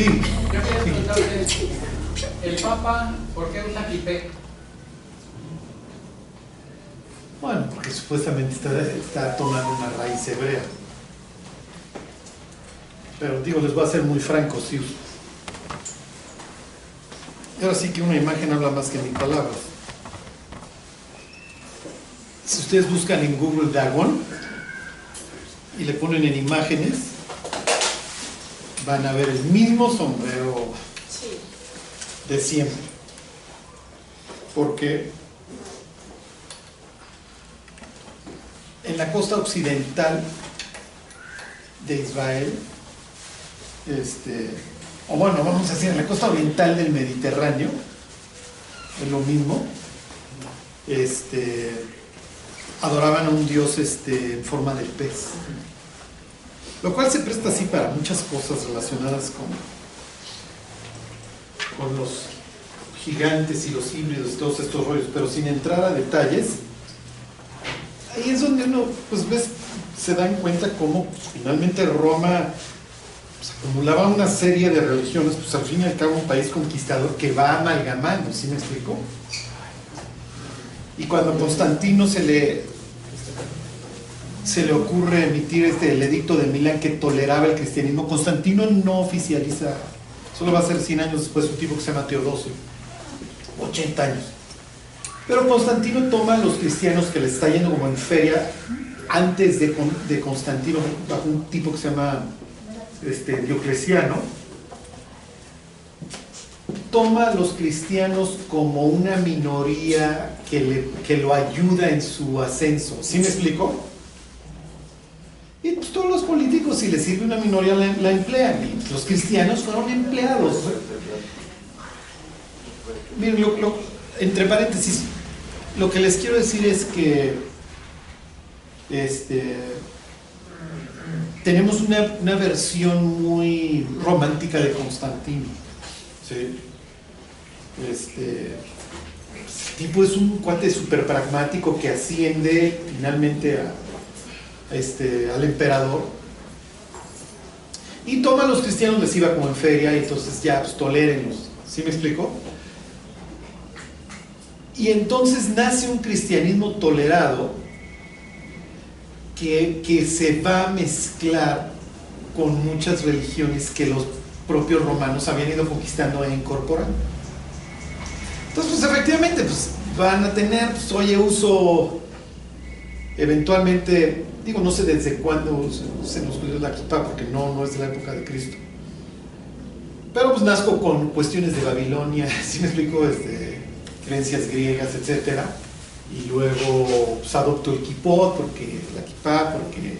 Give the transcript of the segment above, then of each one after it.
Sí. Yo quería preguntarte, ¿el Papa por qué usa kipé? Bueno, porque supuestamente está, está tomando una raíz hebrea. Pero digo, les voy a ser muy franco, sí. Ahora sí que una imagen habla más que mil palabras. Si ustedes buscan en Google Dagon y le ponen en imágenes, van a ver el mismo sombrero de siempre. Porque en la costa occidental de Israel, este, o bueno, vamos a decir, en la costa oriental del Mediterráneo, es lo mismo, este, adoraban a un dios este, en forma de pez. Lo cual se presta así para muchas cosas relacionadas con, con los gigantes y los híbridos, todos estos rollos, pero sin entrar a detalles, ahí es donde uno, pues ves, se dan cuenta cómo finalmente Roma pues, acumulaba una serie de religiones, pues al fin y al cabo un país conquistador que va amalgamando, ¿sí me explico? Y cuando Constantino se le, se le ocurre emitir este, el edicto de Milán que toleraba el cristianismo, Constantino no oficializa, solo va a ser 100 años después un tipo que se llama Teodosio, 80 años. Pero Constantino toma a los cristianos que le está yendo como en feria antes de, de Constantino, bajo un tipo que se llama este, Diocleciano, toma a los cristianos como una minoría que, le, que lo ayuda en su ascenso. ¿Sí me explico? Y todos los políticos, si les sirve una minoría, la, emplean. Y los cristianos fueron empleados. Miren, lo, entre paréntesis, lo que les quiero decir es que este, tenemos una, una versión muy romántica de Constantino. ¿sí? Este, tipo es un cuate súper pragmático que asciende finalmente a este, al emperador y toma a los cristianos, les iba como en feria y entonces ya, pues tolérenlos. ¿Sí me explico? Y entonces nace un cristianismo tolerado que, que, se va a mezclar con muchas religiones que los propios romanos habían ido conquistando e incorporando. Entonces, pues efectivamente, pues van a tener, pues, oye, uso eventualmente, digo, no sé desde cuándo se, nos dio la kippah, porque no, no es de la época de Cristo. Pero pues nazco con cuestiones de Babilonia, si ¿sí me explico, este, creencias griegas, etcétera y luego pues, adopto el kipot, porque la kipá, porque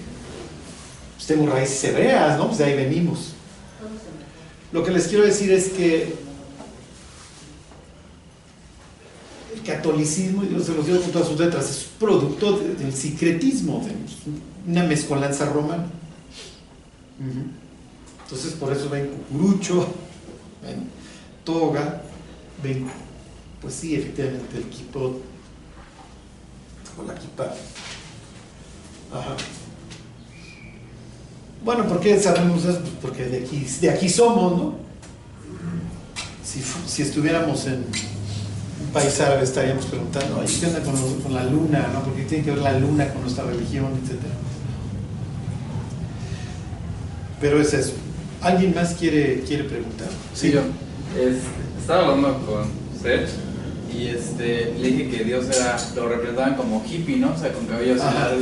pues, tengo raíces hebreas, ¿no? Pues de ahí venimos. Lo que les quiero decir es que el catolicismo, y se los digo con todas sus letras, es producto de, del secretismo, de una mezcolanza romana. Entonces por eso ven cucurucho, ven toga, ven, pues sí, efectivamente el kipot, con la kippah. Ajá. Bueno, ¿por qué sabemos eso? Pues porque de aquí, de aquí somos, ¿no? Si, si estuviéramos en un país árabe estaríamos preguntando, ¿qué onda con, los, con, la luna? ¿no? Porque tiene que ver la luna con nuestra religión, etcétera. Pero es eso. ¿Alguien más quiere, quiere preguntar? Sí, yo. Es, estaba hablando con Seth y este, le dije que Dios era, lo representaban como hippie, ¿no? O sea, con cabello largo.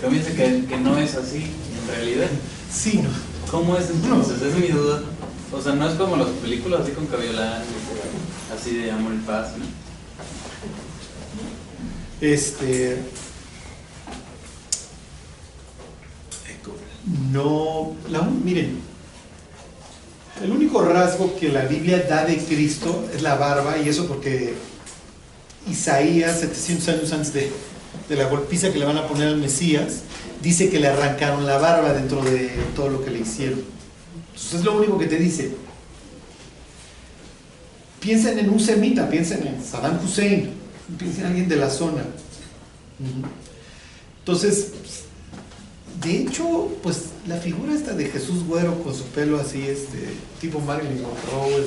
Pero me dice que, que no es así, en realidad. Sí, no. ¿Cómo es entonces? No. Es mi duda. O sea, no es como las películas así con cabello largo, así de amor y paz, ¿no? Este. No. La, miren, el único rasgo que la Biblia da de Cristo es la barba, y eso porque Isaías, 700 años antes de, de, la golpiza que le van a poner al Mesías, dice que le arrancaron la barba dentro de todo lo que le hicieron. Entonces es lo único que te dice. Piensen en un semita, piensen en Saddam Hussein, piensen en alguien de la zona. Entonces, de hecho, pues la figura esta de Jesús Güero con su pelo así, este, tipo Marilyn Monroe,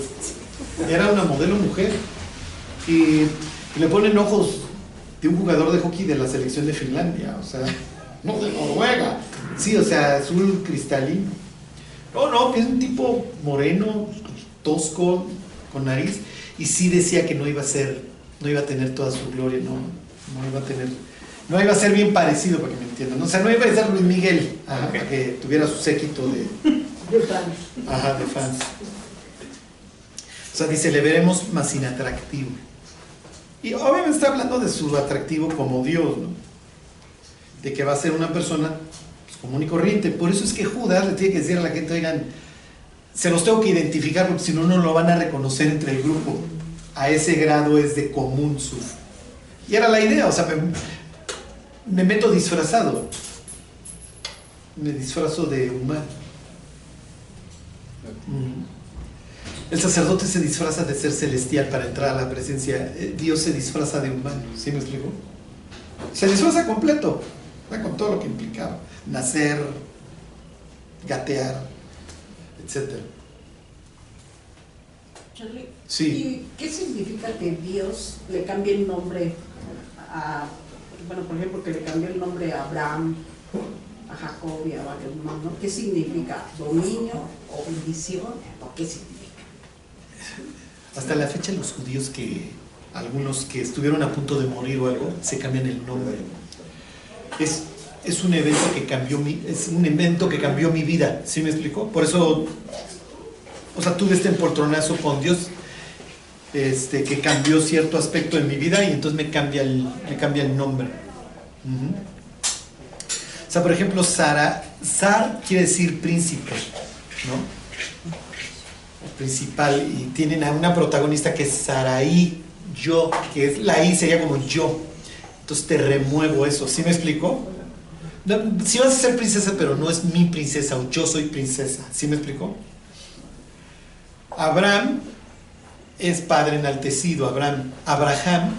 era una modelo mujer. Y, y le ponen ojos de un jugador de hockey de la selección de Finlandia, o sea, no de Noruega. Sí, o sea, azul cristalino. No, no, es un tipo moreno, tosco, con nariz, y sí decía que no iba a ser, no iba a tener toda su gloria, no, no iba a tener, no iba a ser bien parecido, para que me entiendan. O sea, no iba a ser Luis Miguel, ajá, para que tuviera su séquito de, De fans. ajá, de fans. O sea, dice, le veremos más inatractivo. Y obviamente está hablando de su atractivo como Dios, ¿no? De que va a ser una persona pues, común y corriente. Por eso es que Judas le tiene que decir a la gente, oigan, se los tengo que identificar porque si no, no lo van a reconocer entre el grupo. A ese grado es de común su. Y era la idea, o sea, me, me meto disfrazado. Me disfrazo de humano. Mm. El sacerdote se disfraza de ser celestial para entrar a la presencia. Eh, Dios se disfraza de humano. ¿Sí me explico? Se disfraza completo, con todo lo que implicaba. Nacer, gatear, etc. Charlie, Sí. ¿y qué significa que Dios le cambie el nombre a, bueno, por ejemplo, que le cambió el nombre a Abraham, a Jacob y a varios más, ¿no? ¿Qué significa? ¿Dominio o bendición? ¿O qué significa? Hasta la fecha los judíos que, algunos que estuvieron a punto de morir o algo, se cambian el nombre. Es, es un evento que cambió mi, es un evento que cambió mi vida, ¿sí me explicó? Por eso, o sea, tuve este empoltronazo con Dios, este, que cambió cierto aspecto de mi vida y entonces me cambia el, me cambia el nombre. O sea, por ejemplo, Sara, Sar quiere decir príncipe, ¿no? principal y tienen a una protagonista que es Saraí, yo, que es la I sería como yo. Entonces te remuevo eso, ¿sí me explico? Sí vas a ser princesa, pero no es mi princesa o yo soy princesa, ¿sí me explico? Abraham es padre enaltecido, Abraham. Abraham,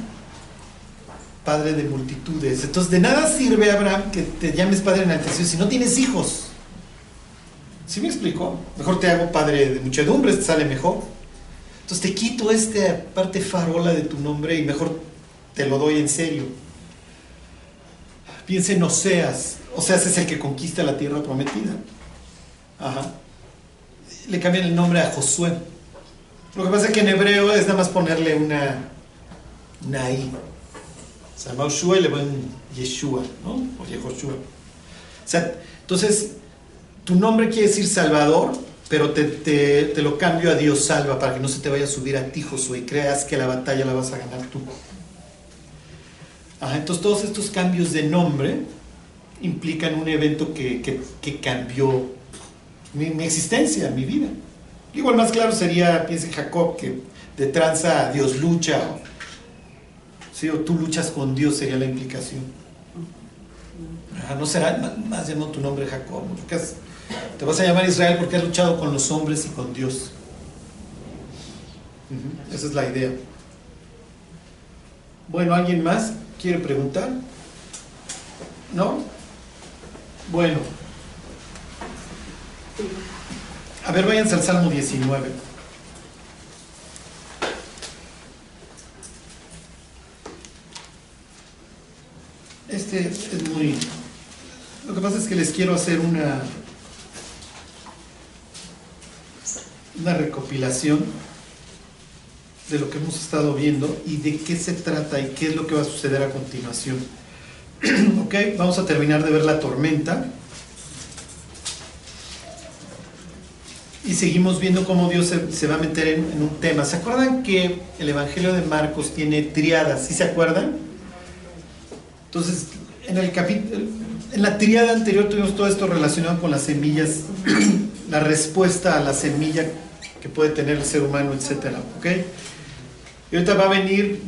padre de multitudes. Entonces de nada sirve, Abraham, que te llames padre enaltecido si no tienes hijos. ¿Sí me explico? Mejor te hago padre de muchedumbres, te sale mejor. Entonces te quito esta parte farola de tu nombre y mejor te lo doy en serio. Piensa en Oseas. Oseas es el que conquista la tierra prometida. Ajá. Le cambian el nombre a Josué. Lo que pasa es que en hebreo es nada más ponerle una, una I. Se llama Josué y le ponen Yeshua, ¿no? O Yehoshua. O sea, entonces tu nombre quiere decir Salvador, pero te, te- te lo cambio a Dios salva para que no se te vaya a subir a ti, Josué, y creas que la batalla la vas a ganar tú. Ajá, entonces todos estos cambios de nombre implican un evento que, que- cambió mi, existencia, mi vida. Igual más claro sería, piensa en Jacob, que de tranza Dios lucha, o, sí, o tú luchas con Dios sería la implicación. No será más, más llamado tu nombre Jacob, porque has- te vas a llamar Israel porque has luchado con los hombres y con Dios. Esa es la idea. Bueno, ¿alguien más quiere preguntar? ¿No? Bueno. A ver, váyanse al Salmo 19. Este es muy... Lo que pasa es que les quiero hacer una... Una recopilación de lo que hemos estado viendo y de qué se trata y qué es lo que va a suceder a continuación. ok, vamos a terminar de ver la tormenta. Y seguimos viendo cómo Dios se, va a meter en, un tema. ¿Se acuerdan que el Evangelio de Marcos tiene triadas? ¿Sí se acuerdan? Entonces, en el en la triada anterior tuvimos todo esto relacionado con las semillas, la respuesta a la semilla que puede tener el ser humano, etcétera, ¿ok? Y ahorita va a venir,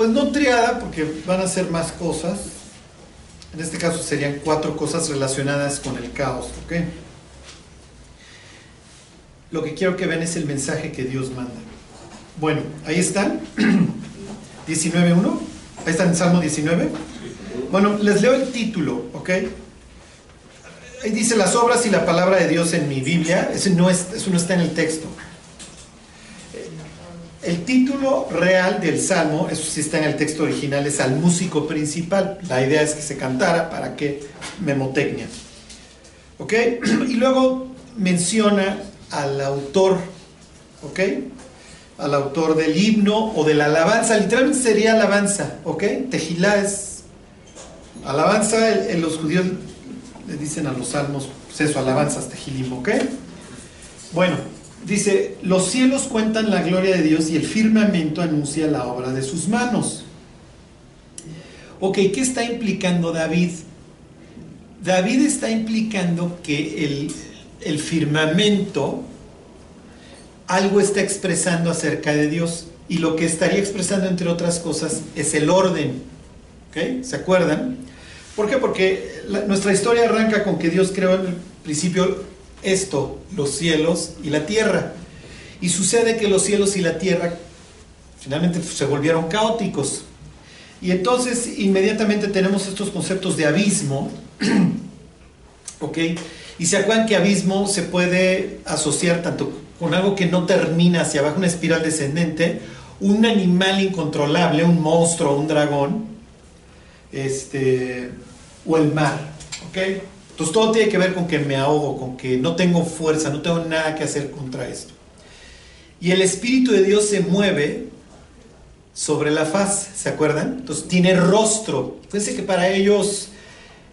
pues no triada, porque van a ser más cosas. En este caso serían cuatro cosas relacionadas con el caos, ¿ok? Lo que quiero que vean es el mensaje que Dios manda. Bueno, ahí están. 19.1. Ahí está en Salmo 19. Bueno, les leo el título, ¿ok? ahí dice las obras y la palabra de Dios en mi Biblia, eso no, es, eso no está en el texto. El título real del salmo, eso sí está en el texto original, es al músico principal. La idea es que se cantara para que memotecnia. ¿Ok? Y luego menciona al autor, ¿ok? Al autor del himno o de la alabanza, literalmente sería alabanza, ¿ok? Tejilá es alabanza, en los judíos le dicen a los salmos, pues eso, alabanzas, tejilim, ¿ok? Bueno, dice, los cielos cuentan la gloria de Dios y el firmamento anuncia la obra de sus manos. Ok, ¿qué está implicando David? David está implicando que el, el firmamento algo está expresando acerca de Dios y lo que estaría expresando entre otras cosas es el orden. ¿Ok? ¿Se acuerdan? ¿Por qué? Porque nuestra historia arranca con que Dios creó en el principio esto, los cielos y la tierra. Y sucede que los cielos y la tierra finalmente se volvieron caóticos. Y entonces inmediatamente tenemos estos conceptos de abismo, ¿ok? Y se acuerdan que abismo se puede asociar tanto con algo que no termina hacia abajo, una espiral descendente, un animal incontrolable, un monstruo, un dragón, este, o el mar, ¿ok? Entonces todo tiene que ver con que me ahogo, con que no tengo fuerza, no tengo nada que hacer contra esto. Y el Espíritu de Dios se mueve sobre la faz, ¿se acuerdan? Entonces tiene rostro. Fíjense que para ellos,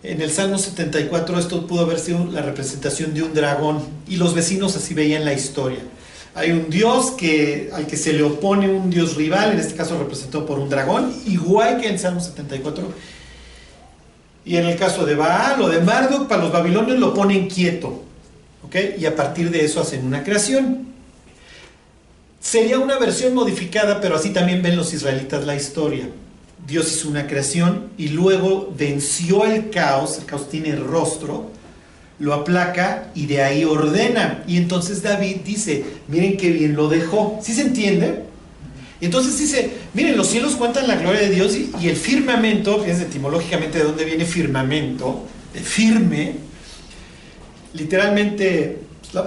en el Salmo 74, esto pudo haber sido la representación de un dragón, y los vecinos así veían la historia. Hay un dios que, al que se le opone un dios rival, en este caso representado por un dragón, igual que en Salmo 74. Y en el caso de Baal o de Marduk, para los babilonios lo ponen quieto. ¿ok? Y a partir de eso hacen una creación. Sería una versión modificada, pero así también ven los israelitas la historia. Dios hizo una creación y luego venció el caos, el caos tiene rostro, lo aplaca y de ahí ordena. Y entonces David dice, miren qué bien lo dejó. ¿Sí se entiende? Y entonces dice, miren, los cielos cuentan la gloria de Dios y, el firmamento, fíjense etimológicamente de dónde viene firmamento, de firme, literalmente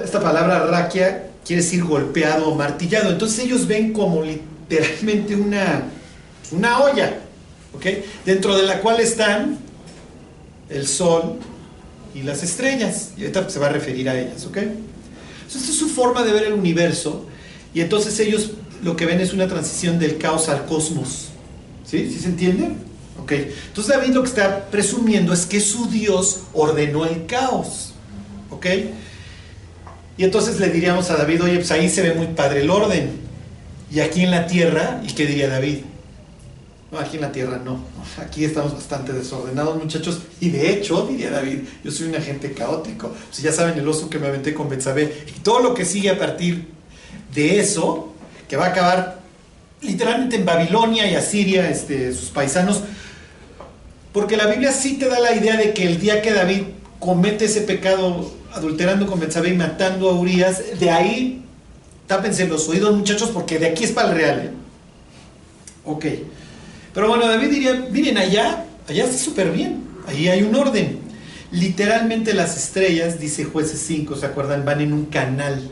esta palabra raquia quiere decir golpeado o martillado. Entonces ellos ven como literalmente una, una olla, ¿ok? Dentro de la cual están el sol y las estrellas. Y ahorita se va a referir a ellas, ¿ok? Esta es su forma de ver el universo. Y entonces ellos lo que ven es una transición del caos al cosmos. ¿Sí? ¿Sí se entiende? Ok. Entonces David lo que está presumiendo es que su Dios ordenó el caos. ¿Ok? Y entonces le diríamos a David, oye, pues ahí se ve muy padre el orden. Y aquí en la tierra, ¿y qué diría David? No, aquí en la tierra no. Aquí estamos bastante desordenados, muchachos. Y de hecho, diría David, yo soy un agente caótico. Si ya saben el oso que me aventé con Betsabé. Y todo lo que sigue a partir de eso, que va a acabar literalmente en Babilonia y Asiria, este, sus paisanos. Porque la Biblia sí te da la idea de que el día que David comete ese pecado adulterando con Betsabé y matando a Urias, de ahí tápense los oídos, muchachos, porque de aquí es para el real. ¿eh? Ok. Pero bueno, David diría, miren allá, allá está súper bien, ahí hay un orden. Literalmente las estrellas, dice jueces 5, ¿se acuerdan? Van en un canal.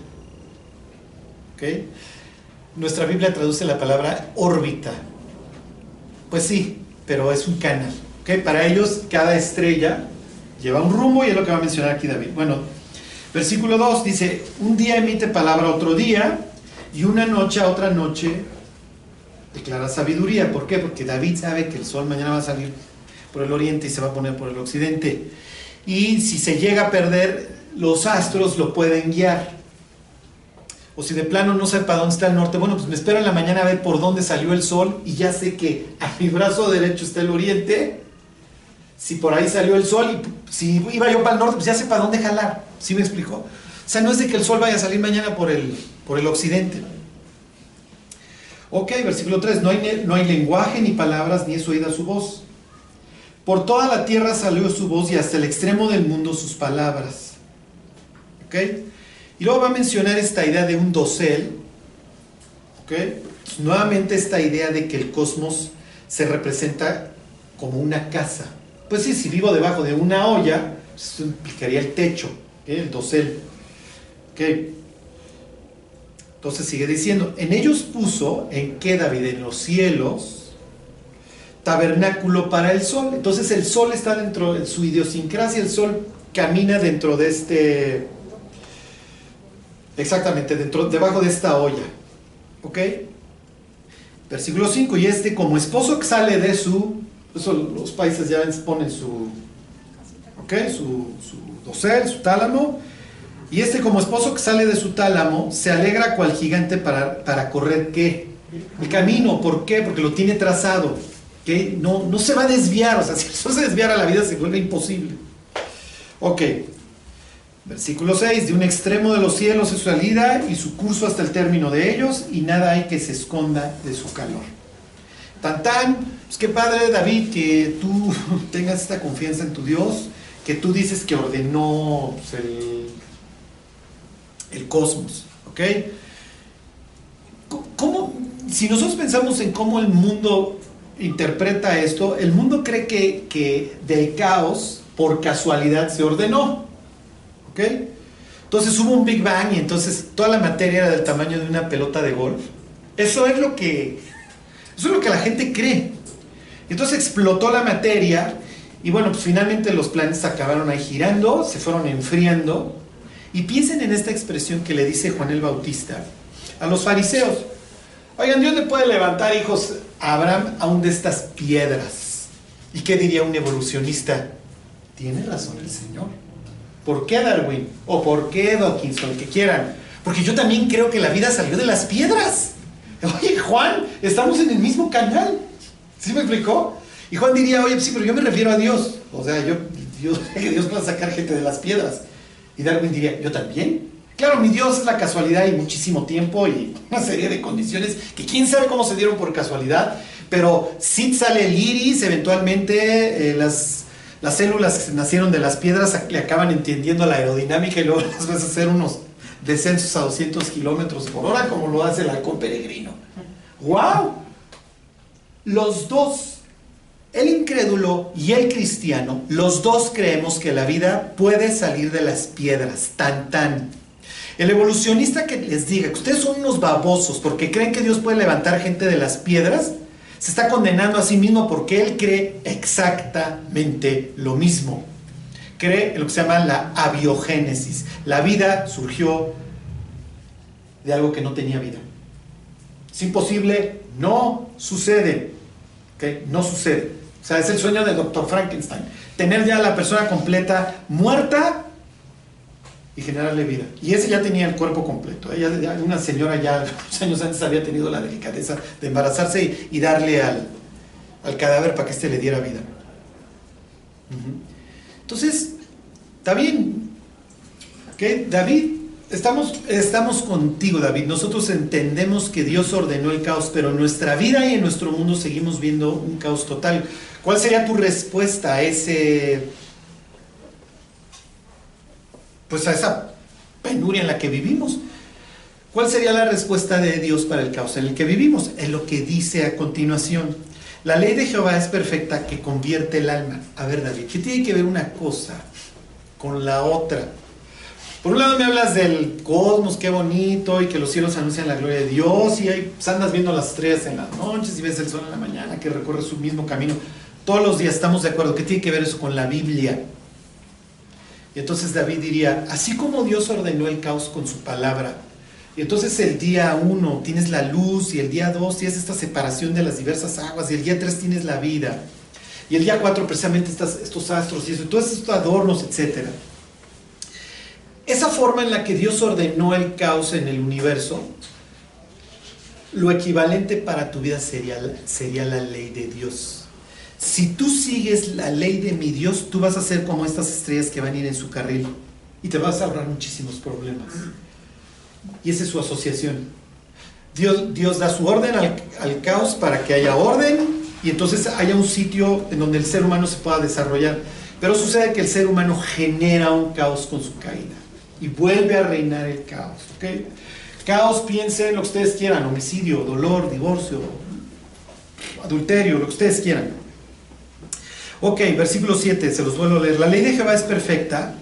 ¿Ok? Nuestra Biblia traduce la palabra órbita. Pues sí, pero es un canal. ¿ok? Para ellos cada estrella lleva un rumbo y es lo que va a mencionar aquí David. Bueno, versículo 2 dice, un día emite palabra otro día y una noche a otra noche declara sabiduría. ¿Por qué? Porque David sabe que el sol mañana va a salir por el oriente y se va a poner por el occidente. Y si se llega a perder, los astros lo pueden guiar. O si de plano no sé para dónde está el norte, bueno, pues me espero en la mañana a ver por dónde salió el sol y ya sé que a mi brazo derecho está el oriente. Si por ahí salió el sol y si iba yo para el norte, pues ya sé para dónde jalar. ¿Sí me explicó? O sea, no es de que el sol vaya a salir mañana por el, por el occidente. Ok, versículo 3, no hay, no hay lenguaje ni palabras ni es oída su voz. Por toda la tierra salió su voz y hasta el extremo del mundo sus palabras. ¿Ok? Y luego va a mencionar esta idea de un dosel. Pues, nuevamente esta idea de que el cosmos se representa como una casa. Pues sí, si vivo debajo de una olla, Eso implicaría el techo, el dosel. ¿ok? Entonces sigue diciendo, en ellos puso, ¿en qué David? En los cielos, tabernáculo para el sol. Entonces el sol está dentro de su idiosincrasia, el sol camina dentro de este, exactamente, dentro, debajo de esta olla. ¿Ok? Versículo 5, y este como esposo que sale de su, eso los países ya ponen su, ¿ok? Su, su dosel, su tálamo, y este como esposo que sale de su tálamo se alegra cual gigante para, para correr qué? El camino, ¿por qué? Porque lo tiene trazado, que no, no se va a desviar, o sea, si eso se desviara la vida se vuelve imposible. Ok, versículo 6, de un extremo de los cielos es su salida y su curso hasta el término de ellos y nada hay que se esconda de su calor. Tan tan, pues qué padre David que tú tengas esta confianza en tu Dios, que tú dices que ordenó pues, el el cosmos, ¿ok? ¿Cómo, si nosotros pensamos en cómo el mundo interpreta esto, el mundo cree que, que del caos por casualidad se ordenó, Entonces hubo un Big Bang y entonces toda la materia era del tamaño de una pelota de golf. Eso es lo que, eso es lo que la gente cree. Entonces explotó la materia y bueno, pues finalmente los planetas acabaron ahí girando, se fueron enfriando y piensen en esta expresión que le dice Juan el Bautista a los fariseos. Oigan, Dios le puede levantar hijos a Abraham aún de estas piedras. ¿Y qué diría un evolucionista? Tiene razón el Señor. ¿Por qué Darwin? ¿O por qué Dawkins? O el que quieran. Porque yo también creo que la vida salió de las piedras. Oye, Juan, estamos en el mismo canal. ¿Sí me explicó? Y Juan diría, oye, sí, pero yo me refiero a Dios. O sea, yo, Dios, que Dios va a sacar gente de las piedras. Y Darwin diría, ¿yo también? Claro, mi Dios es la casualidad y muchísimo tiempo y una serie de condiciones que quién sabe cómo se dieron por casualidad, pero sí sale el iris, eventualmente eh, las, las células que nacieron de las piedras le acaban entendiendo la aerodinámica y luego las vas a hacer unos descensos a 200 kilómetros por hora como lo hace el halcón peregrino. ¡Wow! Los dos el incrédulo y el cristiano, los dos creemos que la vida puede salir de las piedras, tan tan. El evolucionista que les diga que ustedes son unos babosos porque creen que Dios puede levantar gente de las piedras, se está condenando a sí mismo porque él cree exactamente lo mismo. Cree en lo que se llama la abiogénesis. La vida surgió de algo que no tenía vida. Es imposible, no sucede. No sucede. O sea, es el sueño del doctor Frankenstein. Tener ya a la persona completa muerta y generarle vida. Y ese ya tenía el cuerpo completo. Ella, una señora ya unos años antes había tenido la delicadeza de embarazarse y, darle al, al, cadáver para que éste le diera vida. Entonces, está. David Estamos, estamos contigo, David. Nosotros entendemos que Dios ordenó el caos, pero en nuestra vida y en nuestro mundo seguimos viendo un caos total. ¿Cuál sería tu respuesta a ese, pues a esa penuria en la que vivimos? ¿Cuál sería la respuesta de Dios para el caos en el que vivimos? Es lo que dice a continuación. La ley de Jehová es perfecta que convierte el alma. A ver, David, ¿qué tiene que ver una cosa con la otra? Por un lado me hablas del cosmos, qué bonito, y que los cielos anuncian la gloria de Dios, y ahí pues, andas viendo las estrellas en las noches y ves el sol en la mañana que recorre su mismo camino. Todos los días estamos de acuerdo. ¿Qué tiene que ver eso con la Biblia? Entonces David diría, así como Dios ordenó el caos con su palabra, y entonces el día uno tienes la luz, y el día dos tienes esta separación de las diversas aguas, y el día tres tienes la vida, y el día cuatro precisamente estos astros y eso, todos estos adornos, etcétera. Esa forma en la que Dios ordenó el caos en el universo, lo equivalente para tu vida sería, sería la ley de Dios. Si tú sigues la ley de mi Dios, tú vas a ser como estas estrellas que van a ir en su carril y te vas a ahorrar muchísimos problemas. Y esa es su asociación. Dios, Dios da su orden al, al caos para que haya orden y entonces haya un sitio en donde el ser humano se pueda desarrollar. Pero sucede que el ser humano genera un caos con su caída y vuelve a reinar el caos. ¿okay? Caos, piensen lo que ustedes quieran, homicidio, dolor, divorcio, adulterio, lo que ustedes quieran. Ok, versículo 7, se los vuelvo a leer. La ley de Jehová es perfecta.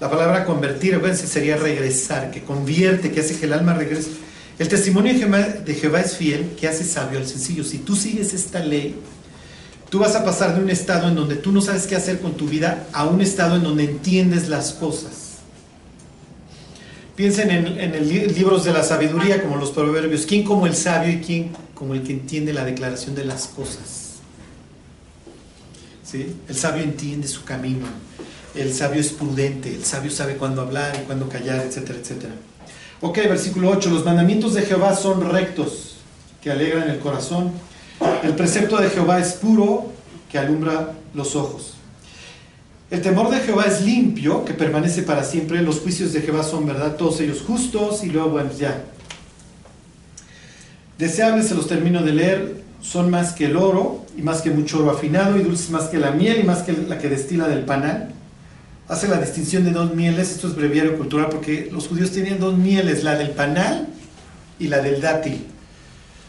La palabra convertir, acuérdense, sería regresar, que convierte, que hace que el alma regrese. El testimonio de Jehová, es fiel, que hace sabio al sencillo. Si tú sigues esta ley, tú vas a pasar de un estado en donde tú no sabes qué hacer con tu vida a un estado en donde entiendes las cosas. Piensen en, en libros de la sabiduría, como los proverbios. ¿Quién como el sabio y quién como el que entiende la declaración de las cosas? El sabio entiende su camino. El sabio es prudente. El sabio sabe cuándo hablar y cuándo callar, etcétera, etcétera. Ok, versículo 8. Los mandamientos de Jehová son rectos, que alegran el corazón. El precepto de Jehová es puro, que alumbra los ojos. El temor de Jehová es limpio, que permanece para siempre. Los juicios de Jehová son verdad, todos ellos justos. Y luego, bueno, ya. Deseables, se los termino de leer, son más que el oro y más que mucho oro afinado y dulces más que la miel y más que la que destila del panal. Hace la distinción de dos mieles, esto es breviario cultural porque los judíos tenían dos mieles, la del panal y la del dátil.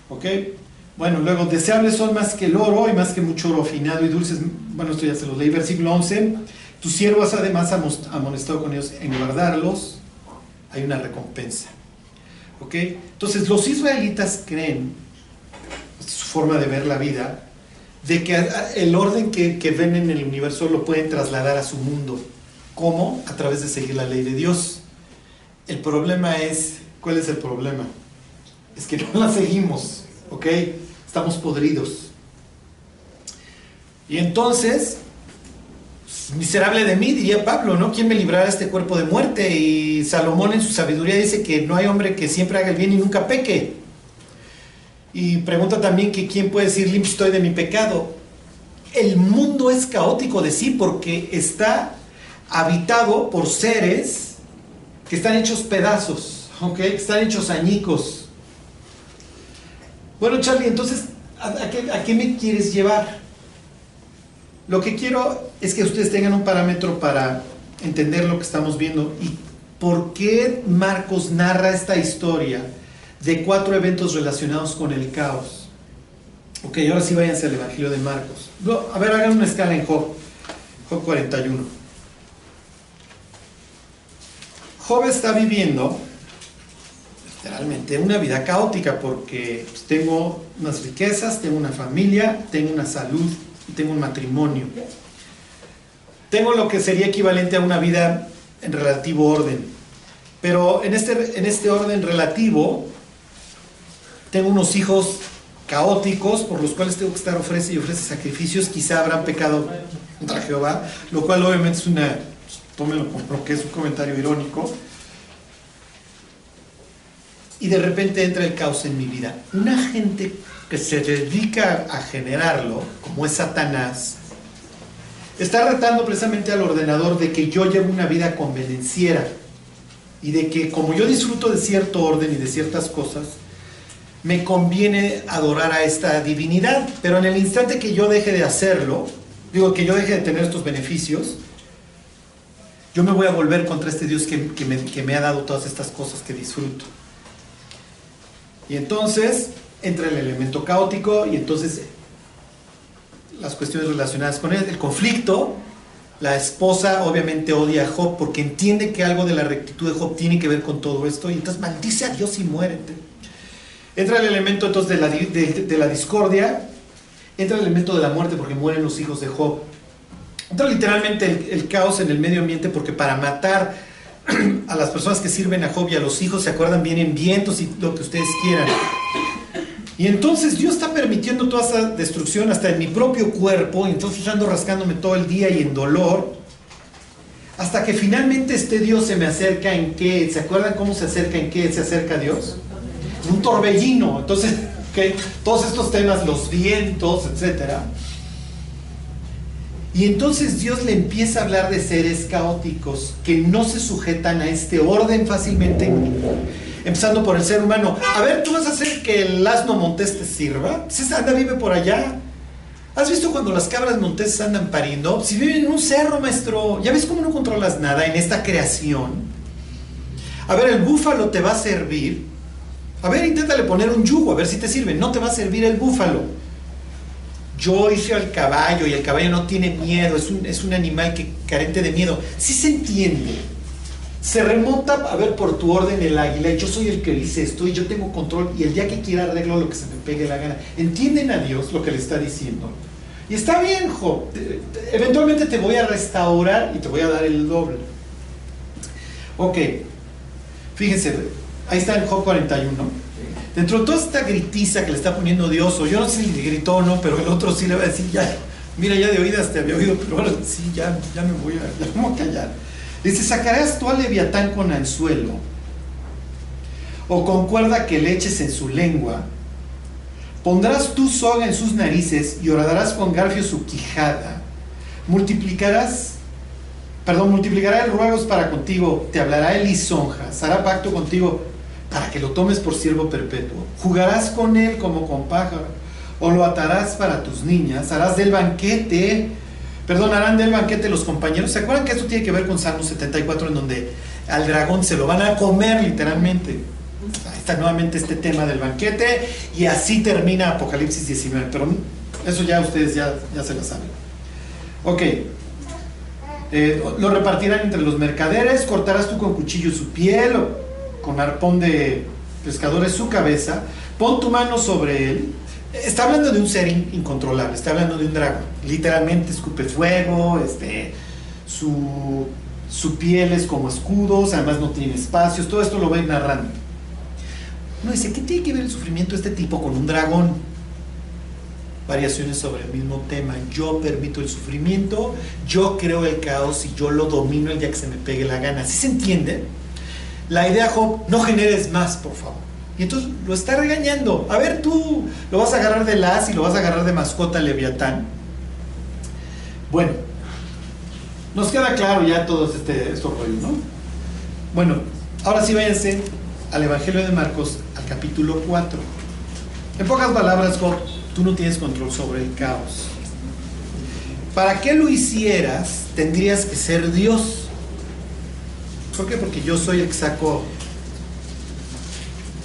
¿Ok? Bueno, luego, deseables son más que el oro y más que mucho oro afinado y dulces. Bueno, esto ya se los leí. Versículo 11. Tus siervos además amonestado con ellos en guardarlos. Hay una recompensa. ¿Ok? Entonces, los israelitas creen, esta es su forma de ver la vida, de que el orden que, ven en el universo lo pueden trasladar a su mundo. ¿Cómo? A través de seguir la ley de Dios. El problema es, ¿cuál es el problema? Es que no la seguimos, ¿ok? Estamos podridos. Y entonces, miserable de mí, diría Pablo, ¿no? ¿Quién me librará de este cuerpo de muerte? Y Salomón en su sabiduría dice que no hay hombre que siempre haga el bien y nunca peque. Y pregunta también que quién puede decir limpio de mi pecado. El mundo es caótico de sí porque está habitado por seres que están hechos pedazos, ¿ok? Que están hechos añicos. Bueno, Charlie, entonces, ¿a, a qué me quieres llevar? Lo que quiero es que ustedes tengan un parámetro para entender lo que estamos viendo y por qué Marcos narra esta historia de cuatro eventos relacionados con el caos. Ok, ahora sí váyanse al Evangelio de Marcos. A ver, hagan una escala en Job. Job 41. Job está viviendo literalmente una vida caótica porque pues, tengo unas riquezas, tengo una familia, tengo una salud tengo un matrimonio. Tengo lo que sería equivalente a una vida en relativo orden. Pero en este, en este orden relativo, tengo unos hijos caóticos por los cuales tengo que estar ofrece y ofrece sacrificios. Quizá habrán pecado contra Jehová, lo cual obviamente es una, tómenlo como lo que es un comentario irónico. Y de repente entra el caos en mi vida. Una gente que se dedica a generarlo, como es Satanás, está retando precisamente al ordenador de que yo llevo una vida convenenciera y de que como yo disfruto de cierto orden y de ciertas cosas, me conviene adorar a esta divinidad, pero en el instante que yo deje de hacerlo, digo que yo deje de tener estos beneficios, yo me voy a volver contra este Dios que, que me, me ha dado todas estas cosas que disfruto. Y entonces entra el elemento caótico y entonces las cuestiones relacionadas con él, el conflicto, la esposa obviamente odia a Job porque entiende que algo de la rectitud de Job tiene que ver con todo esto y entonces maldice a Dios y muérete. Entra el elemento entonces de la, discordia, entra el elemento de la muerte porque mueren los hijos de Job. Entra literalmente el, el caos en el medio ambiente porque para matar a las personas que sirven a Job y a los hijos se acuerdan vienen vientos y lo que ustedes quieran. Y entonces Dios está permitiendo toda esa destrucción hasta en mi propio cuerpo, y entonces ando rascándome todo el día y en dolor, hasta que finalmente este Dios se me acerca en qué, ¿se acuerdan cómo se acerca en qué se acerca a Dios? Un torbellino, entonces, ¿ok? todos estos temas, los vientos, etcétera. Y entonces Dios le empieza a hablar de seres caóticos que no se sujetan a este orden fácilmente, empezando por el ser humano. A ver, tú vas a hacer que el asno montés te sirva. Pues anda, vive por allá. ¿Has visto cuando las cabras monteses andan pariendo? Si viven en un cerro, maestro, ¿ya ves cómo no controlas nada en esta creación? A ver, el búfalo te va a servir. A ver, inténtale poner un yugo, a ver si te sirve. No te va a servir el búfalo. yo hice al caballo y el caballo no tiene miedo, es un, es un animal que carente de miedo. Sí se entiende. Se remonta a ver por tu orden el águila, yo soy el que dice esto y yo tengo control y el día que quiera arreglo lo que se me pegue la gana. ¿Entienden a Dios lo que le está diciendo? Y está bien, Job. Te- te- Eventualmente te voy a restaurar y te voy a dar el doble. Ok. Fíjense, ahí está en Job 41. Dentro de toda esta gritiza que le está poniendo Dios, o yo no sé si le gritó o no, pero el otro sí le va a decir, ya, mira, ya de oídas te había oído, pero ahora sí, ya, ya me voy a, ya callar. Dice, sacarás tú al leviatán con anzuelo, o con cuerda que le eches en su lengua, pondrás tu soga en sus narices y horadarás con garfio su quijada, multiplicarás perdón, multiplicará el ruegos para contigo, te hablará él lisonjas, hará pacto contigo que lo tomes por siervo perpetuo. Jugarás con él como con pájaro, o lo atarás para tus niñas, harás del banquete, perdón, harán del banquete los compañeros. ¿Se acuerdan que esto tiene que ver con Salmo 74 en donde al dragón se lo van a comer literalmente? Ahí está nuevamente este tema del banquete y así termina Apocalipsis 19, pero eso ya ustedes ya, ya se lo saben. Ok, eh, lo repartirán entre los mercaderes, cortarás tú con cuchillo su piel, con arpón de pescadores su cabeza, pon tu mano sobre él. Está hablando de un ser in- incontrolable, está hablando de un dragón. Literalmente escupe fuego, este, su, su piel es como escudos, además no tiene espacios, todo esto lo va narrando. Uno dice, ¿qué tiene que ver el sufrimiento de este tipo con un dragón? variaciones sobre el mismo tema. Yo permito el sufrimiento, yo creo el caos y yo lo domino el día que se me pegue la gana. ¿Sí se entiende? La idea, Job, no generes más, por favor. Y entonces lo está regañando. A ver, tú lo vas a agarrar de las y lo vas a agarrar de mascota Leviatán. Bueno, nos queda claro ya todos este, rollos, ¿no? Bueno, ahora sí váyanse al Evangelio de Marcos, al capítulo 4. En pocas palabras, Job, tú no tienes control sobre el caos. Para que lo hicieras, tendrías que ser Dios. ¿Por qué? Porque yo soy el que saco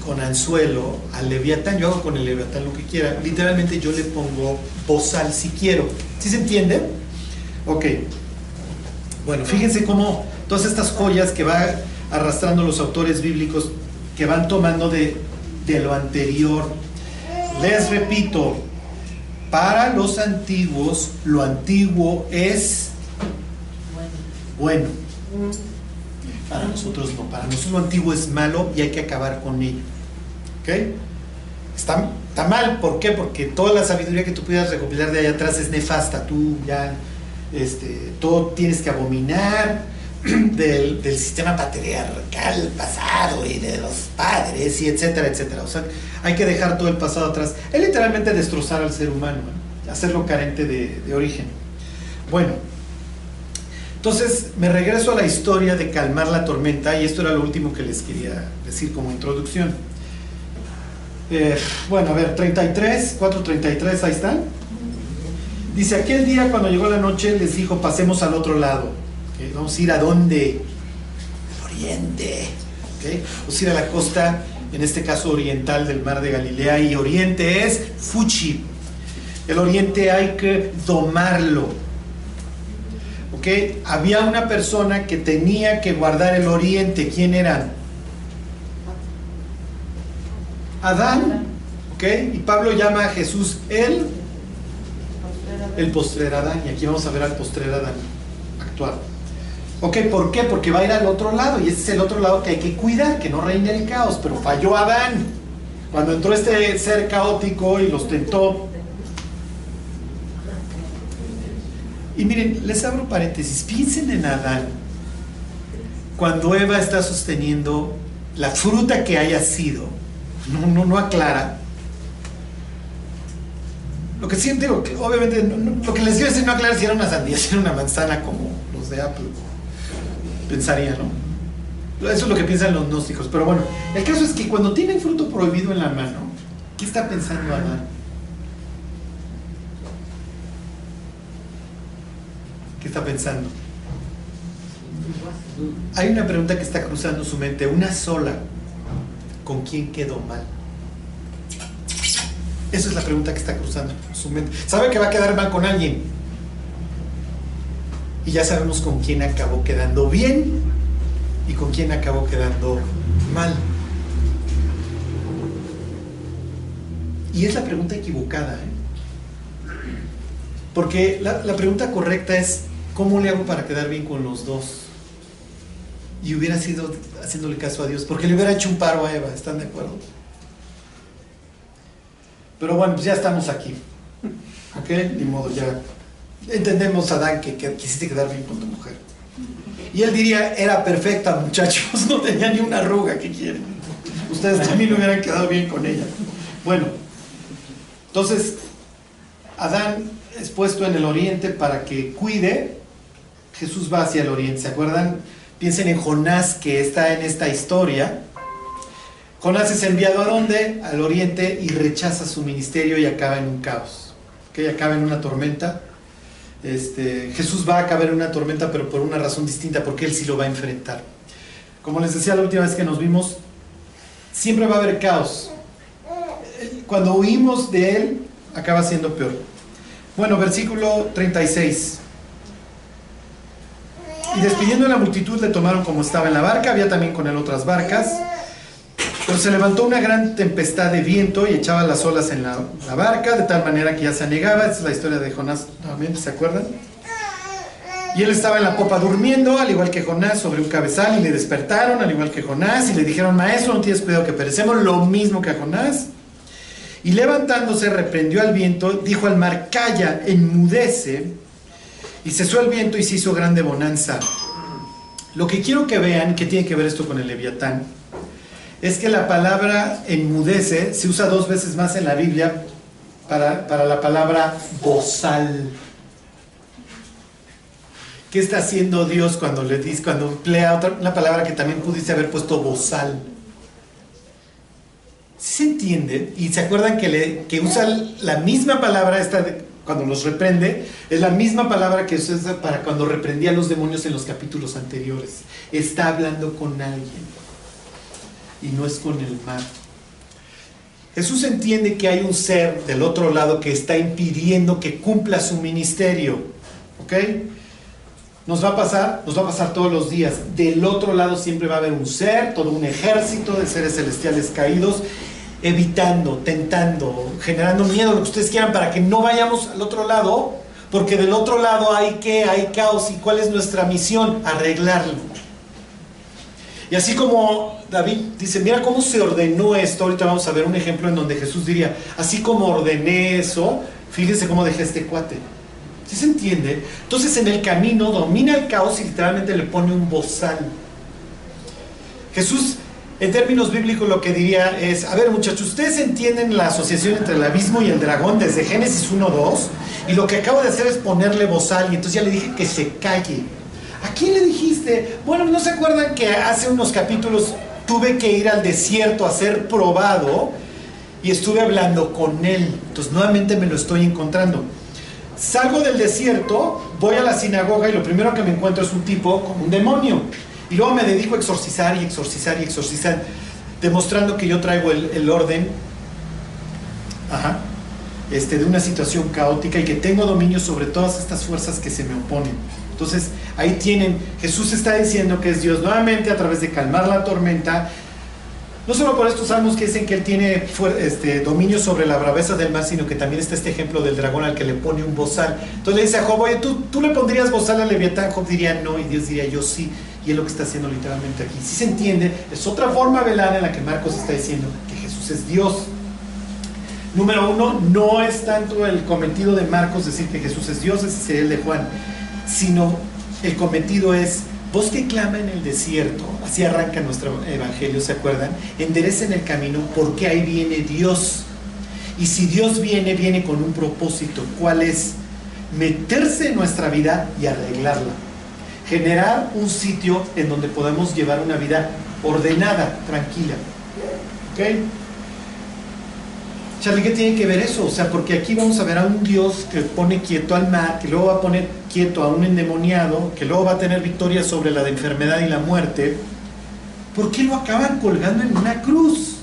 con anzuelo al leviatán. Yo hago con el leviatán lo que quiera. Literalmente yo le pongo bozal si quiero. ¿Sí se entiende? Ok. Bueno, fíjense cómo todas estas joyas que va arrastrando los autores bíblicos que van tomando de, de lo anterior. Les repito, para los antiguos, lo antiguo es bueno. Para nosotros no, para nosotros lo antiguo es malo y hay que acabar con ello. ¿Ok? Está, está mal, ¿por qué? Porque toda la sabiduría que tú pudieras recopilar de allá atrás es nefasta. Tú ya, este, todo tienes que abominar del, del sistema patriarcal pasado y de los padres y etcétera, etcétera. O sea, hay que dejar todo el pasado atrás. Es literalmente destrozar al ser humano, ¿no? hacerlo carente de origen. Bueno, entonces me regreso a la historia de calmar la tormenta y esto era lo último que les quería decir como introducción. Eh, bueno, a ver, 33, 433, ahí están. Dice, aquel día cuando llegó la noche les dijo, pasemos al otro lado. Vamos a ir a dónde? Al oriente. Vamos a ir a la costa, en este caso oriental del mar de Galilea, y oriente es Fuchi. El oriente hay que domarlo. ¿Ok? Había una persona que tenía que guardar el oriente. ¿Quién era? Adán. Y Pablo llama a Jesús el, el postrer Adán. Y aquí vamos a ver al postrer Adán actual. ¿Ok? ¿Por qué? Porque va a ir al otro lado. Y ese es el otro lado que hay que cuidar, que no reine el caos. Pero falló Adán. Cuando entró este ser caótico y los tentó, Y miren, les abro paréntesis, piensen en Adán, cuando Eva está sosteniendo la fruta que haya sido, no, no, no aclara. Lo que sí digo, que obviamente, lo que les dio decir no aclara si era una sandía, si era una manzana como los de Apple, pensaría, ¿no? Eso es lo que piensan los gnósticos. Pero bueno, el caso es que cuando tienen fruto prohibido en la mano, ¿qué está pensando Adán? ¿Qué está pensando? Hay una pregunta que está cruzando su mente, una sola. ¿Con quién quedó mal? Esa es la pregunta que está cruzando su mente. Sabe que va a quedar mal con alguien. Y ya sabemos con quién acabó quedando bien y con quién acabó quedando mal. Y es la pregunta equivocada. ¿eh? Porque la, pregunta correcta es, ¿cómo le hago para quedar bien con los dos? Y hubiera sido haciéndole caso a Dios, porque le hubiera hecho un paro a Eva, ¿están de acuerdo? Pero bueno, pues ya estamos aquí. ¿Ok? Ni modo, ya entendemos, Adán, que, que quisiste quedar bien con tu mujer. Y él diría, era perfecta, muchachos, no tenía ni una arruga, ¿qué quieren? Ustedes también hubieran quedado bien con ella. Bueno, entonces, Adán es puesto en el oriente para que cuide, Jesús va hacia el oriente, ¿se acuerdan? Piensen en Jonás que está en esta historia. Jonás es enviado a dónde? Al oriente y rechaza su ministerio y acaba en un caos. Que acaba en una tormenta. Este, Jesús va a acabar en una tormenta, pero por una razón distinta, porque Él sí lo va a enfrentar. Como les decía la última vez que nos vimos, siempre va a haber caos. Cuando huimos de Él, acaba siendo peor. Bueno, versículo 36. Y despidiendo a la multitud le tomaron como estaba en la barca, había también con él otras barcas. Pero se levantó una gran tempestad de viento y echaba las olas en la, barca, de tal manera que ya se anegaba. Esta es la historia de Jonás nuevamente, ¿se acuerdan? Y él estaba en la popa durmiendo, al igual que Jonás, sobre un cabezal, y le despertaron, al igual que Jonás, y le dijeron, maestro, no tienes cuidado que perecemos, lo mismo que a Jonás. Y levantándose, reprendió al viento, dijo al mar, calla, enmudece, y cesó el viento y se hizo grande bonanza. Lo que quiero que vean, que tiene que ver esto con el leviatán, es que la palabra enmudece se usa dos veces más en la Biblia para, para la palabra bozal. ¿Qué está haciendo Dios cuando le dice, cuando emplea otra, una palabra que también pudiste haber puesto bozal? ¿Sí se entiende? Y se acuerdan que, le, que usa la misma palabra esta de, cuando los reprende, es la misma palabra que se usa para cuando reprendía a los demonios en los capítulos anteriores. Está hablando con alguien y no es con el mar. Jesús entiende que hay un ser del otro lado que está impidiendo que cumpla su ministerio. ¿Ok? Nos va a pasar, nos va a pasar todos los días. Del otro lado siempre va a haber un ser, todo un ejército de seres celestiales caídos, evitando, tentando, generando miedo, lo que ustedes quieran, para que no vayamos al otro lado, porque del otro lado hay que, hay caos. ¿Y cuál es nuestra misión? Arreglarlo. Y así como David dice, mira cómo se ordenó esto, ahorita vamos a ver un ejemplo en donde Jesús diría, así como ordené eso, fíjense cómo dejé este cuate. ¿Sí se entiende? Entonces en el camino domina el caos y literalmente le pone un bozal. Jesús, en términos bíblicos, lo que diría es, a ver muchachos, ustedes entienden la asociación entre el abismo y el dragón desde Génesis 1.2, y lo que acabo de hacer es ponerle bozal, y entonces ya le dije que se calle. ¿A quién le dijiste? Bueno, ¿no se acuerdan que hace unos capítulos tuve que ir al desierto a ser probado y estuve hablando con él? Entonces nuevamente me lo estoy encontrando. Salgo del desierto, voy a la sinagoga y lo primero que me encuentro es un tipo como un demonio. Y luego me dedico a exorcizar y exorcizar y exorcizar, demostrando que yo traigo el, el orden este, de una situación caótica y que tengo dominio sobre todas estas fuerzas que se me oponen. Entonces, ahí tienen, Jesús está diciendo que es Dios nuevamente a través de calmar la tormenta. No solo por estos salmos que dicen que Él tiene este, dominio sobre la braveza del mar, sino que también está este ejemplo del dragón al que le pone un bozal. Entonces le dice a Job, oye, ¿tú, ¿tú le pondrías bozal a Leviatán? Job diría no, y Dios diría yo sí. Y es lo que está haciendo literalmente aquí. Si se entiende, es otra forma velada en la que Marcos está diciendo que Jesús es Dios. Número uno, no es tanto el cometido de Marcos decir que Jesús es Dios, ese sería el de Juan sino el cometido es, vos que clama en el desierto, así arranca nuestro evangelio, ¿se acuerdan? Enderecen el camino porque ahí viene Dios. Y si Dios viene, viene con un propósito, ¿cuál es? Meterse en nuestra vida y arreglarla. Generar un sitio en donde podamos llevar una vida ordenada, tranquila. ¿Ok? Charlie, ¿qué tiene que ver eso? O sea, porque aquí vamos a ver a un Dios que pone quieto al mar, que luego va a poner quieto a un endemoniado, que luego va a tener victoria sobre la enfermedad y la muerte. ¿Por qué lo acaban colgando en una cruz?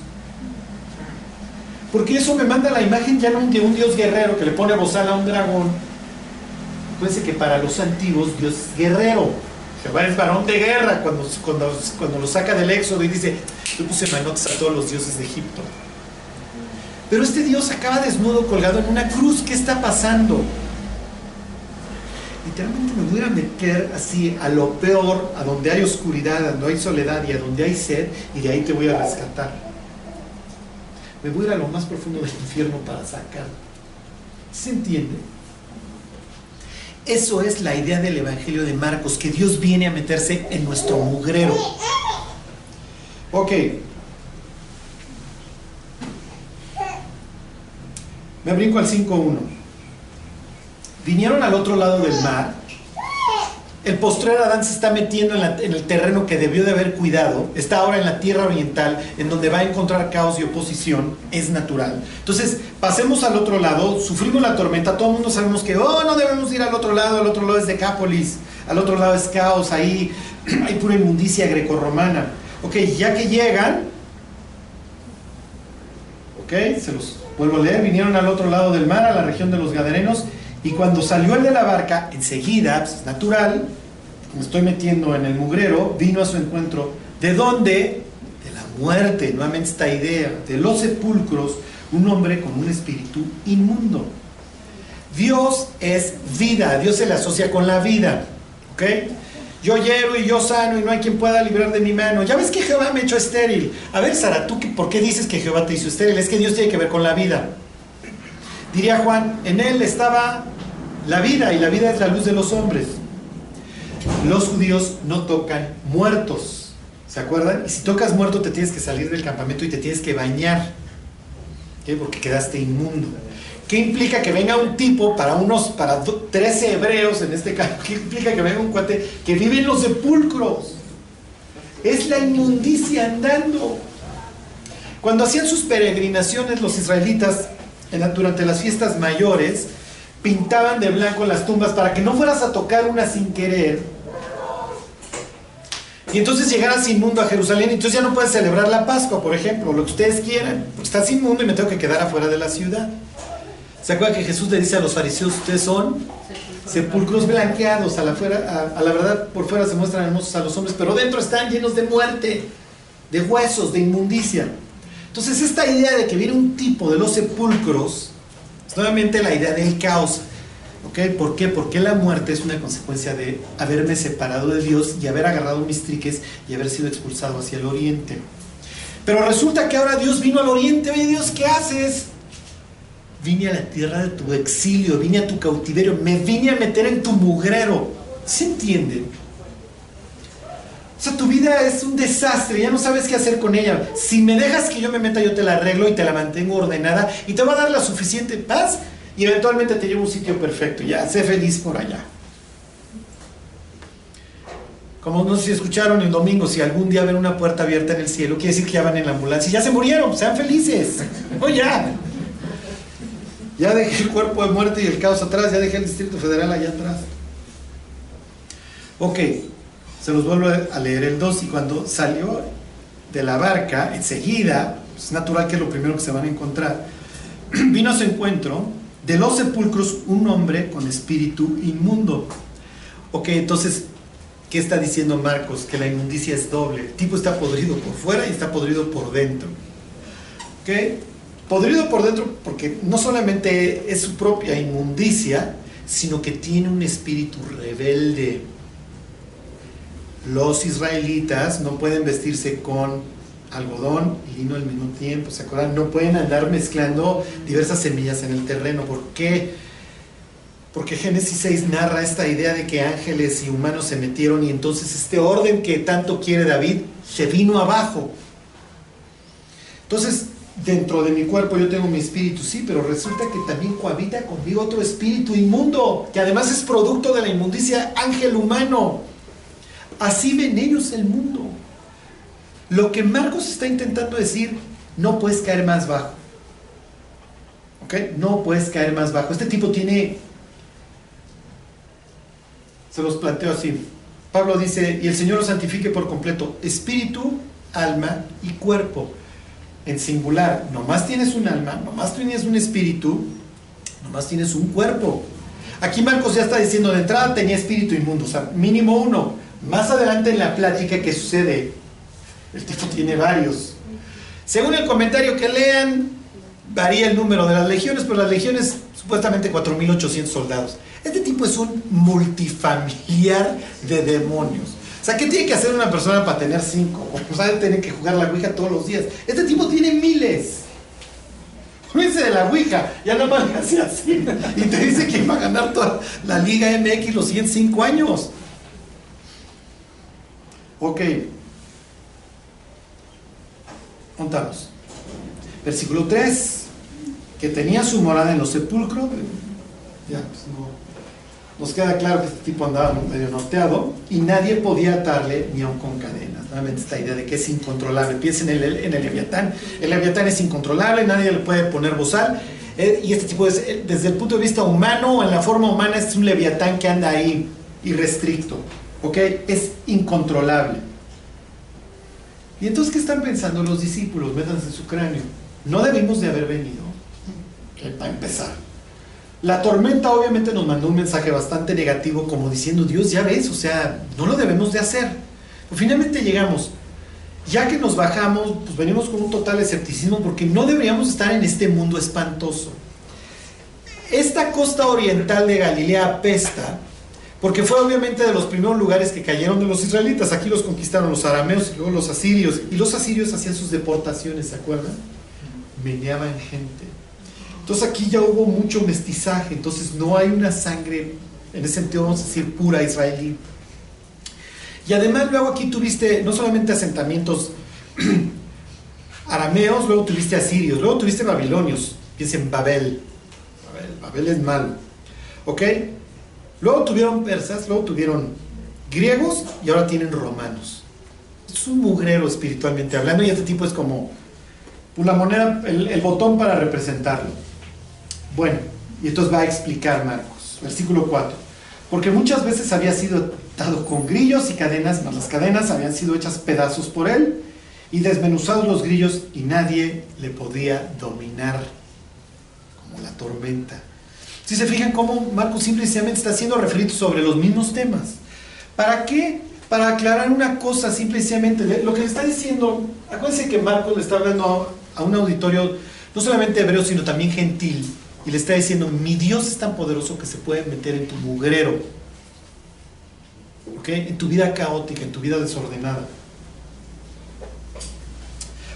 Porque eso me manda la imagen ya no de un dios guerrero que le pone bozal a un dragón. Acuérdense que para los antiguos Dios es guerrero. Jehová es varón de guerra cuando, cuando, cuando lo saca del éxodo y dice, yo puse manotas a todos los dioses de Egipto. Pero este Dios acaba desnudo colgado en una cruz. ¿Qué está pasando? Literalmente me voy a meter así a lo peor, a donde hay oscuridad, a donde hay soledad y a donde hay sed, y de ahí te voy a rescatar. Me voy a ir a lo más profundo del infierno para sacar. ¿Se entiende? Eso es la idea del Evangelio de Marcos, que Dios viene a meterse en nuestro mugrero. Ok. Me brinco al 5.1. Vinieron al otro lado del mar. El postrer Adán se está metiendo en, en el terreno que debió de haber cuidado. Está ahora en la tierra oriental, en donde va a encontrar caos y oposición. Es natural. Entonces, pasemos al otro lado. Sufrimos la tormenta. Todo el mundo sabemos que, oh, no debemos ir al otro lado. Al otro lado es Decápolis. Al otro lado es caos. Ahí hay pura inmundicia grecorromana. Ok, ya que llegan, ok, se los vuelvo a leer. Vinieron al otro lado del mar, a la región de los Gadarenos. Y cuando salió el de la barca, enseguida, pues es natural, me estoy metiendo en el mugrero, vino a su encuentro. ¿De dónde? De la muerte, nuevamente esta idea, de los sepulcros, un hombre con un espíritu inmundo. Dios es vida, Dios se le asocia con la vida, ¿ok? Yo hiero y yo sano y no hay quien pueda librar de mi mano. Ya ves que Jehová me hecho estéril. A ver, Sara, ¿tú por qué dices que Jehová te hizo estéril? Es que Dios tiene que ver con la vida. Diría Juan, en él estaba la vida y la vida es la luz de los hombres. Los judíos no tocan muertos, ¿se acuerdan? Y si tocas muerto te tienes que salir del campamento y te tienes que bañar, ¿ok? porque quedaste inmundo. ¿Qué implica que venga un tipo para unos, para do- 13 hebreos en este caso? ¿Qué implica que venga un cuate que vive en los sepulcros? Es la inmundicia andando. Cuando hacían sus peregrinaciones los israelitas durante las fiestas mayores, pintaban de blanco las tumbas para que no fueras a tocar una sin querer. Y entonces llegaras inmundo a Jerusalén y entonces ya no puedes celebrar la Pascua, por ejemplo, lo que ustedes quieran, estás inmundo y me tengo que quedar afuera de la ciudad. ¿Se acuerdan que Jesús le dice a los fariseos, ustedes son sepulcros blanqueados, a la, fuera, a, a la verdad por fuera se muestran hermosos a los hombres, pero dentro están llenos de muerte, de huesos, de inmundicia. Entonces esta idea de que viene un tipo de los sepulcros, es nuevamente la idea del caos. ¿Por qué? Porque la muerte es una consecuencia de haberme separado de Dios y haber agarrado mis triques y haber sido expulsado hacia el oriente. Pero resulta que ahora Dios vino al oriente. Oye Dios, ¿qué haces? Vine a la tierra de tu exilio, vine a tu cautiverio, me vine a meter en tu mugrero. ¿Se entiende? O sea, tu vida es un desastre, ya no sabes qué hacer con ella. Si me dejas que yo me meta, yo te la arreglo y te la mantengo ordenada y te va a dar la suficiente paz y eventualmente te llevo a un sitio perfecto. Ya, sé feliz por allá. Como no sé si escucharon el domingo, si algún día ven una puerta abierta en el cielo, quiere decir que ya van en la ambulancia y ya se murieron, sean felices. O ya. Ya dejé el cuerpo de muerte y el caos atrás, ya dejé el Distrito Federal allá atrás. Ok, se los vuelvo a leer el 2 y cuando salió de la barca, enseguida, es natural que es lo primero que se van a encontrar, vino a su encuentro de los sepulcros un hombre con espíritu inmundo. Ok, entonces, ¿qué está diciendo Marcos? Que la inmundicia es doble. El tipo está podrido por fuera y está podrido por dentro. ¿Ok? Podrido por dentro porque no solamente es su propia inmundicia, sino que tiene un espíritu rebelde. Los israelitas no pueden vestirse con algodón y lino al mismo tiempo, ¿se acuerdan? No pueden andar mezclando diversas semillas en el terreno. ¿Por qué? Porque Génesis 6 narra esta idea de que ángeles y humanos se metieron y entonces este orden que tanto quiere David se vino abajo. Entonces, dentro de mi cuerpo yo tengo mi espíritu, sí, pero resulta que también cohabita conmigo otro espíritu inmundo, que además es producto de la inmundicia ángel humano. Así ven ellos el mundo. Lo que Marcos está intentando decir, no puedes caer más bajo. ¿Ok? No puedes caer más bajo. Este tipo tiene... Se los planteo así. Pablo dice, y el Señor lo santifique por completo, espíritu, alma y cuerpo. En singular. Nomás tienes un alma, nomás tienes un espíritu, nomás tienes un cuerpo. Aquí Marcos ya está diciendo de entrada tenía espíritu inmundo, o sea, mínimo uno. Más adelante en la plática que sucede, el tipo tiene varios. Según el comentario que lean, varía el número de las legiones, pero las legiones supuestamente 4.800 soldados. Este tipo es un multifamiliar de demonios. Sea, ¿qué tiene que hacer una persona para tener cinco? O sea, tiene que jugar la Ouija todos los días. Este tipo tiene miles. Olvídense de la Ouija, ya no más le hace así. Y te dice quién va a ganar toda la Liga MX los 105 años. Ok. Contamos. Versículo 3. Que tenía su morada en los sepulcros. Ya, pues no. Nos queda claro que este tipo andaba medio norteado y nadie podía atarle ni aun con cadenas. Nuevamente esta idea de que es incontrolable. Piensen en el, el Leviatán. El Leviatán es incontrolable, nadie le puede poner bozal. Eh, y este tipo es, eh, desde el punto de vista humano, en la forma humana, es un Leviatán que anda ahí irrestricto. ¿Ok? Es incontrolable. ¿Y entonces qué están pensando los discípulos? Métanse en su cráneo. No debimos de haber venido. Que para empezar. La tormenta obviamente nos mandó un mensaje bastante negativo como diciendo, Dios, ya ves, o sea, no lo debemos de hacer. Pero finalmente llegamos, ya que nos bajamos, pues venimos con un total escepticismo porque no deberíamos estar en este mundo espantoso. Esta costa oriental de Galilea apesta, porque fue obviamente de los primeros lugares que cayeron de los israelitas. Aquí los conquistaron los arameos y luego los asirios. Y los asirios hacían sus deportaciones, ¿se acuerdan? Meneaban gente. Entonces aquí ya hubo mucho mestizaje, entonces no hay una sangre, en ese sentido vamos a decir, pura israelí. Y además luego aquí tuviste no solamente asentamientos arameos, luego tuviste asirios, luego tuviste babilonios, piensen Babel. Babel, Babel es malo. ¿Ok? Luego tuvieron persas, luego tuvieron griegos y ahora tienen romanos. Es un mugrero espiritualmente hablando y este tipo es como una moneda, el, el botón para representarlo. Bueno, y entonces va a explicar Marcos, versículo 4. Porque muchas veces había sido atado con grillos y cadenas, mas las cadenas habían sido hechas pedazos por él y desmenuzados los grillos y nadie le podía dominar como la tormenta. Si se fijan cómo Marcos simplemente está haciendo referido sobre los mismos temas. ¿Para qué? Para aclarar una cosa simplemente. Lo que le está diciendo, acuérdense que Marcos le está hablando a un auditorio no solamente hebreo, sino también gentil y le está diciendo, mi Dios es tan poderoso que se puede meter en tu mugrero, ¿ok? En tu vida caótica, en tu vida desordenada.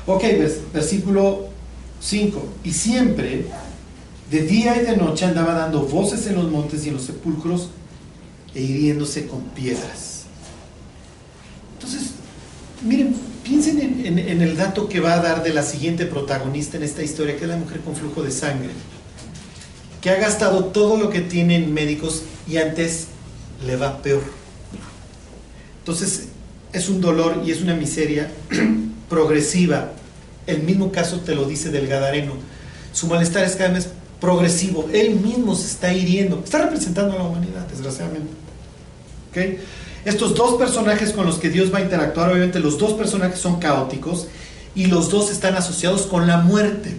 Ok, versículo 5. Y siempre, de día y de noche, andaba dando voces en los montes y en los sepulcros e hiriéndose con piedras. Entonces, miren, piensen en, en, el dato que va a dar de la siguiente protagonista en esta historia, que es la mujer con flujo de sangre que ha gastado todo lo que tienen médicos y antes le va peor. Entonces es un dolor y es una miseria progresiva. El mismo caso te lo dice del Gadareno. Su malestar es cada vez progresivo. Él mismo se está hiriendo. Está representando a la humanidad, desgraciadamente. ¿Okay? Estos dos personajes con los que Dios va a interactuar, obviamente los dos personajes son caóticos y los dos están asociados con la muerte.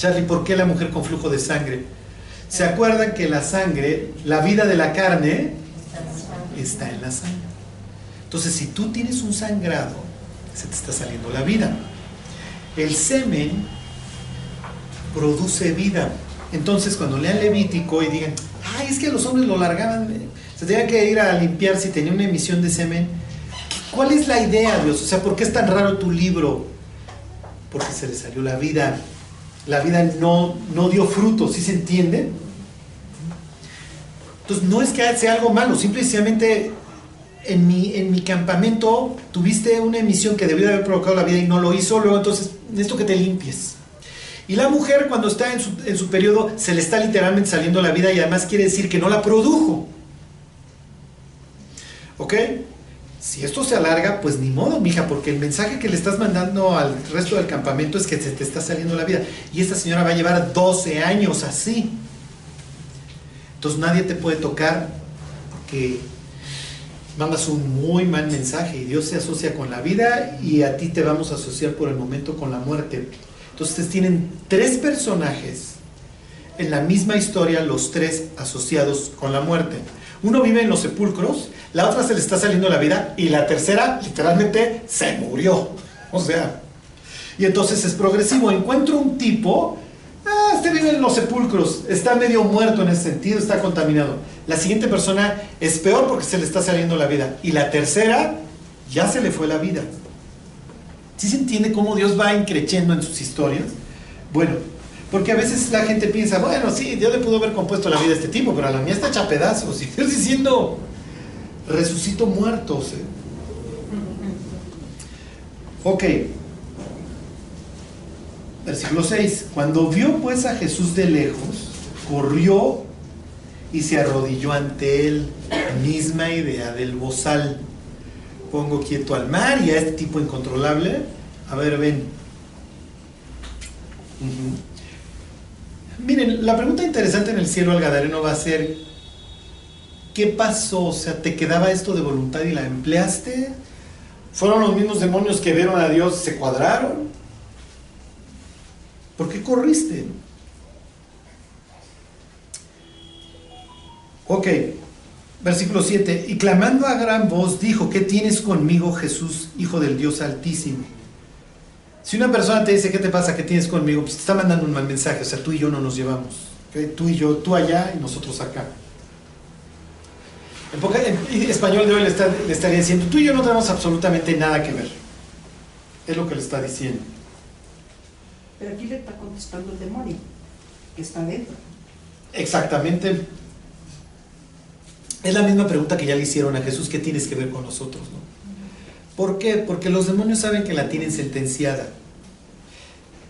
Charlie, ¿por qué la mujer con flujo de sangre? ¿Se acuerdan que la sangre, la vida de la carne, está en la sangre? Entonces, si tú tienes un sangrado, se te está saliendo la vida. El semen produce vida. Entonces, cuando lean Levítico y digan, ay, es que los hombres lo largaban, se tenían que ir a limpiar si tenía una emisión de semen. ¿Cuál es la idea, Dios? O sea, ¿por qué es tan raro tu libro? Porque se le salió la vida la vida no, no dio fruto, ¿sí se entiende? Entonces no es que sea algo malo, simplemente en mi, en mi campamento tuviste una emisión que debió haber provocado la vida y no lo hizo, luego entonces necesito que te limpies. Y la mujer cuando está en su, en su periodo se le está literalmente saliendo la vida y además quiere decir que no la produjo. ¿Ok? Si esto se alarga, pues ni modo, mija, porque el mensaje que le estás mandando al resto del campamento es que se te está saliendo la vida. Y esta señora va a llevar 12 años así. Entonces nadie te puede tocar porque mandas un muy mal mensaje y Dios se asocia con la vida y a ti te vamos a asociar por el momento con la muerte. Entonces tienen tres personajes en la misma historia, los tres asociados con la muerte. Uno vive en los sepulcros, la otra se le está saliendo la vida y la tercera literalmente se murió. O sea, y entonces es progresivo. Encuentro un tipo, ah, este vive en los sepulcros, está medio muerto en ese sentido, está contaminado. La siguiente persona es peor porque se le está saliendo la vida. Y la tercera, ya se le fue la vida. ¿Sí se entiende cómo Dios va increciendo en sus historias? Bueno, porque a veces la gente piensa, bueno, sí, Dios le pudo haber compuesto la vida a este tipo, pero a la mía está hecha pedazos. Y Dios diciendo, resucito muertos. ¿eh? Ok. Versículo 6. Cuando vio pues a Jesús de lejos, corrió y se arrodilló ante él. Misma idea del bozal. Pongo quieto al mar y a este tipo incontrolable. A ver, ven. Miren, la pregunta interesante en el cielo al Gadareno va a ser, ¿qué pasó? O sea, ¿te quedaba esto de voluntad y la empleaste? ¿Fueron los mismos demonios que vieron a Dios se cuadraron? ¿Por qué corriste? Ok, versículo 7. Y clamando a gran voz dijo, ¿qué tienes conmigo Jesús, Hijo del Dios Altísimo? Si una persona te dice, ¿qué te pasa? ¿Qué tienes conmigo? Pues te está mandando un mal mensaje. O sea, tú y yo no nos llevamos. Tú y yo, tú allá y nosotros acá. En, español de hoy le, le estaría diciendo, tú y yo no tenemos absolutamente nada que ver. Es lo que le está diciendo. Pero aquí le está contestando el demonio, que está dentro. Exactamente. Es la misma pregunta que ya le hicieron a Jesús, ¿qué tienes que ver con nosotros? No? ¿Por qué? Porque los demonios saben que la tienen sentenciada.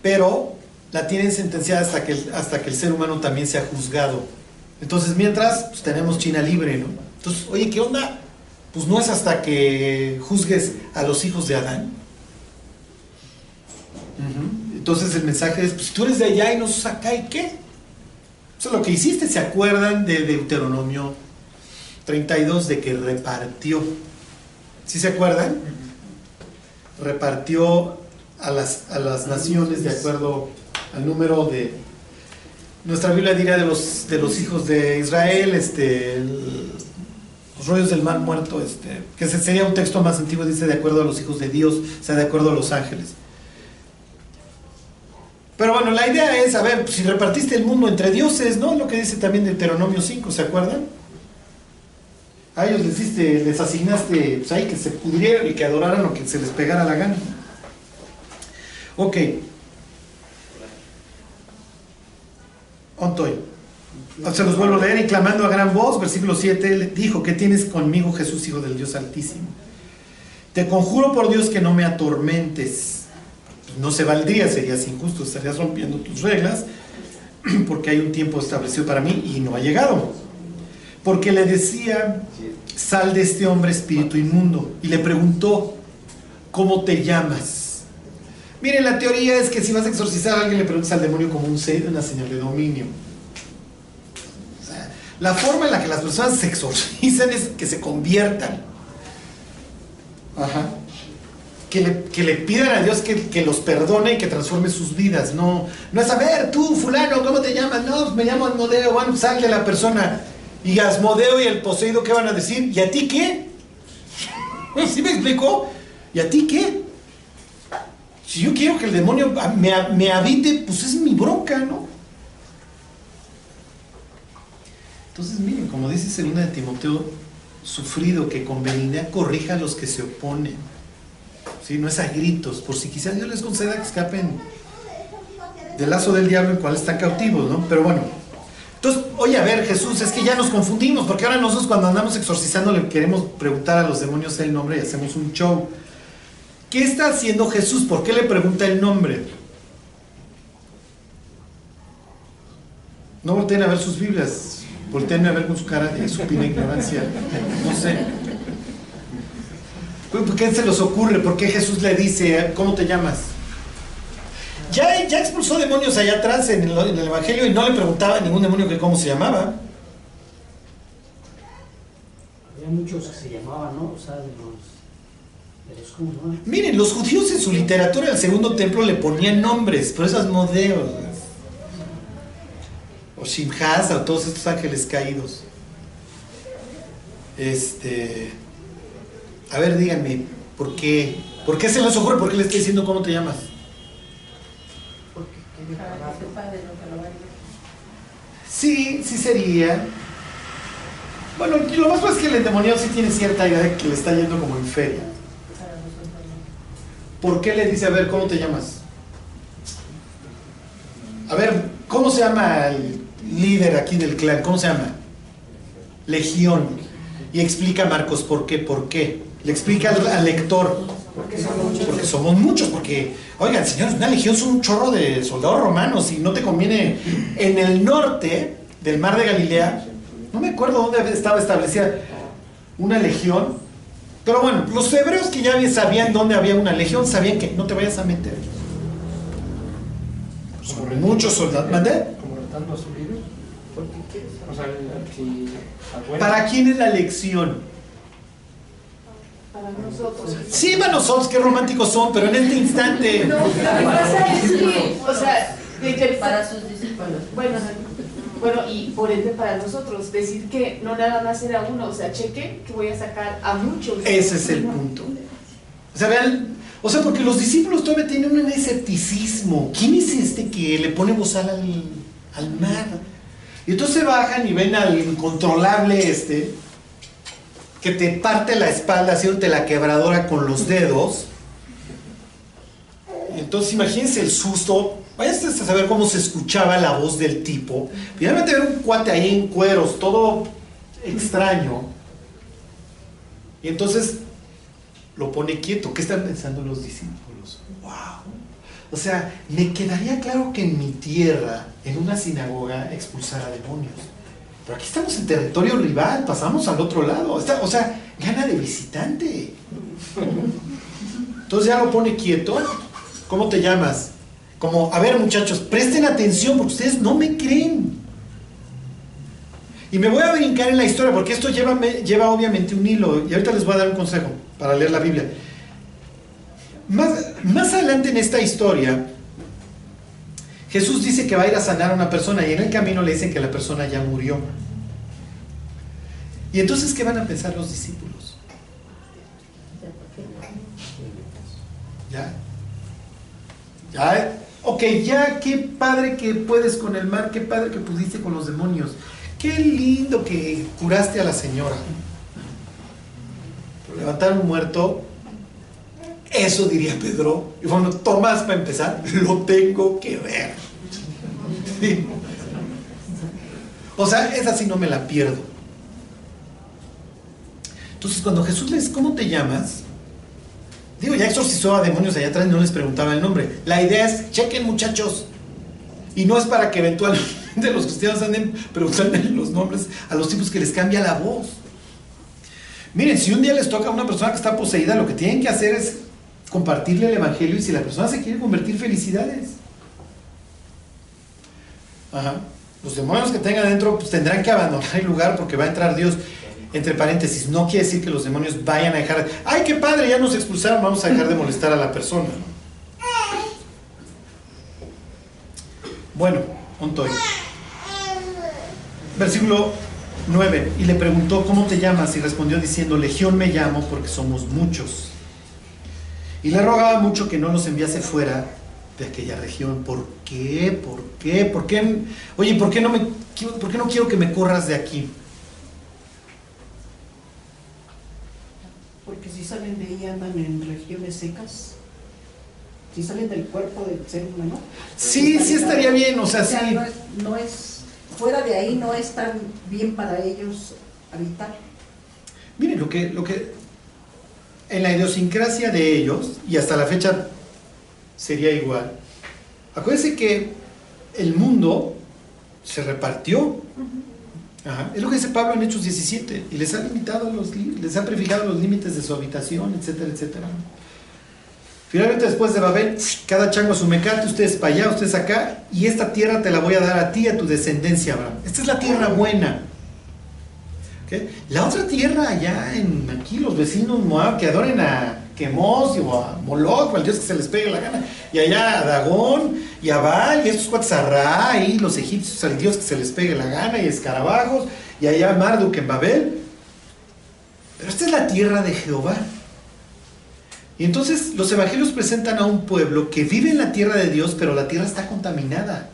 Pero la tienen sentenciada hasta que, hasta que el ser humano también sea juzgado. Entonces, mientras, pues tenemos China libre, ¿no? Entonces, oye, ¿qué onda? Pues no es hasta que juzgues a los hijos de Adán. Entonces el mensaje es, pues tú eres de allá y nosotros acá, ¿y qué? Eso es lo que hiciste, ¿se acuerdan de Deuteronomio 32 de que repartió? ¿Sí se acuerdan? Repartió a las, a las naciones de acuerdo al número de... Nuestra Biblia diría de los, de los hijos de Israel, este, los rollos del mar muerto, este, que sería un texto más antiguo, dice de acuerdo a los hijos de Dios, o sea, de acuerdo a los ángeles. Pero bueno, la idea es, a ver, si repartiste el mundo entre dioses, ¿no? Lo que dice también Deuteronomio 5, ¿se acuerdan? A ellos les, diste, les asignaste pues ahí que se pudrieran y que adoraran o que se les pegara la gana. Ok. Ontoy. Se los vuelvo a leer y clamando a gran voz, versículo 7, le dijo, ¿qué tienes conmigo Jesús, Hijo del Dios Altísimo? Te conjuro por Dios que no me atormentes no se valdría, serías injusto, estarías rompiendo tus reglas, porque hay un tiempo establecido para mí y no ha llegado. Porque le decía, sal de este hombre espíritu inmundo. Y le preguntó, ¿cómo te llamas? Miren, la teoría es que si vas a exorcizar a alguien, le preguntas al demonio como un una señal de dominio. la forma en la que las personas se exorcizan es que se conviertan. Ajá que le, pidan a Dios que, los perdone y que transforme sus vidas. No, no es a ver, tú, fulano, ¿cómo te llamas? No, pues me llamo Asmodeo. Bueno, sale la persona. Y Asmodeo y el poseído, ¿qué van a decir? ¿Y a ti qué? ¿Sí me explicó? ¿Y a ti qué? Si yo quiero que el demonio me, me habite, pues es mi bronca, ¿no? Entonces, miren, como dice segunda de Timoteo, sufrido que con benignidad corrija a los que se oponen no es a gritos, por si quizás Dios les conceda que escapen del lazo del diablo en cual están cautivos, ¿no? Pero bueno. Entonces, oye, a ver, Jesús, es que ya nos confundimos, porque ahora nosotros cuando andamos exorcizando le queremos preguntar a los demonios el nombre y hacemos un show. ¿Qué está haciendo Jesús? ¿Por qué le pregunta el nombre? No volteen a ver sus Biblias, volteen a ver con su cara de supina ignorancia. No sé. ¿Por qué se les ocurre? ¿Por qué Jesús le dice, ¿cómo te llamas? Ya, ya expulsó demonios allá atrás en el, Evangelio y no le preguntaba a ningún demonio que cómo se llamaba. muchos que se llamaban, ¿no? O sea, de los. De los ¿cómo se llama? Miren, los judíos en su literatura del segundo templo le ponían nombres, pero esas modelos. O Shimhaz, o todos estos ángeles caídos. Este. A ver, díganme, ¿por qué? ¿Por qué se les ocurre? ¿Por qué le estoy diciendo cómo te llamas? Porque quiere Para pagar. que sepa de lo que lo va a ir. Sí, sí sería. Bueno, lo más probable es que el endemoniado sí tiene cierta idea de que le está yendo como en feria. ¿Por qué le dice, a ver, ¿cómo te llamas? A ver, ¿cómo se llama el líder aquí del clan? ¿Cómo se llama? Legión. Y explica a Marcos por qué, por qué. Le explica al, al lector. Porque son muchos. Somos muchos, porque, oigan, señores, una legión son un chorro de soldados romanos y no te conviene. En el norte del mar de Galilea, no me acuerdo dónde estaba establecida una legión, pero bueno, los hebreos que ya sabían dónde había una legión, sabían que no te vayas a meter. Son muchos soldados. ¿Mandé? ¿Para quién es la lección? Para nosotros. Sí, para nosotros, qué románticos son, pero en este instante. No, lo que pasa es que, o sea, de que Para sus discípulos. bueno, bueno, y por ende para nosotros, decir que no nada más era uno, o sea, cheque que voy a sacar a muchos. Ese es el punto. O sea, vean, o sea, porque los discípulos todavía tienen un escepticismo. ¿Quién es este que le pone bozal al, al mar? Y entonces bajan y ven al incontrolable este, que te parte la espalda haciéndote la quebradora con los dedos. Entonces imagínense el susto. Váyanse a saber cómo se escuchaba la voz del tipo. Finalmente ver un cuate ahí en cueros, todo extraño. Y entonces lo pone quieto. ¿Qué están pensando los discípulos? ¡Wow! O sea, me quedaría claro que en mi tierra, en una sinagoga, expulsara demonios. Pero aquí estamos en territorio rival, pasamos al otro lado. O sea, gana de visitante. Entonces ya lo pone quieto. ¿Cómo te llamas? Como, a ver muchachos, presten atención porque ustedes no me creen. Y me voy a brincar en la historia porque esto lleva, lleva obviamente un hilo. Y ahorita les voy a dar un consejo para leer la Biblia. Más, más adelante en esta historia, Jesús dice que va a ir a sanar a una persona y en el camino le dicen que la persona ya murió. Y entonces, ¿qué van a pensar los discípulos? ¿Ya? ¿Ya? Ok, ya, qué padre que puedes con el mar, qué padre que pudiste con los demonios. Qué lindo que curaste a la señora. Pero levantar un muerto, eso diría Pedro. Y bueno, Tomás, para empezar, lo tengo que ver. O sea, esa sí no me la pierdo. Entonces, cuando Jesús les ¿cómo te llamas? Digo, ya exorcizó a demonios allá atrás y no les preguntaba el nombre. La idea es, chequen muchachos. Y no es para que eventualmente los cristianos anden preguntando los nombres a los tipos que les cambia la voz. Miren, si un día les toca a una persona que está poseída, lo que tienen que hacer es compartirle el evangelio y si la persona se quiere convertir, felicidades. Los demonios que tengan dentro pues, tendrán que abandonar el lugar porque va a entrar Dios. Entre paréntesis, no quiere decir que los demonios vayan a dejar. ¡Ay, qué padre! Ya nos expulsaron, vamos a dejar de molestar a la persona. Bueno, ontoy. Versículo 9. Y le preguntó, ¿cómo te llamas? Y respondió diciendo, Legión me llamo porque somos muchos. Y le rogaba mucho que no los enviase fuera de aquella región. ¿Por qué? ¿Por qué? ¿Por qué? Oye, ¿por qué no, me, por qué no quiero que me corras de aquí? Porque si salen de ahí andan en regiones secas. Si salen del cuerpo del ser humano. Sí, sí estaría bien, o sea, O sea, sí. no es, no es- fuera de ahí no es tan bien para ellos habitar. Miren, lo que, lo que en la idiosincrasia de ellos, y hasta la fecha sería igual, acuérdense que el mundo se repartió. Ajá. Es lo que dice Pablo en Hechos 17, y les ha limitado los, les ha prefijado los límites de su habitación, etcétera, etcétera. Finalmente después de Babel, cada chango su mecate, ustedes para allá, ustedes acá, y esta tierra te la voy a dar a ti y a tu descendencia, Abraham. Esta es la tierra buena. La otra tierra allá en aquí, los vecinos Moab que adoren a Quemos o a Moloch o al dios que se les pegue la gana, y allá a Dagón y a Baal y estos Ra y los egipcios al dios que se les pegue la gana y escarabajos y allá Marduk en Babel. Pero esta es la tierra de Jehová. Y entonces los evangelios presentan a un pueblo que vive en la tierra de Dios, pero la tierra está contaminada,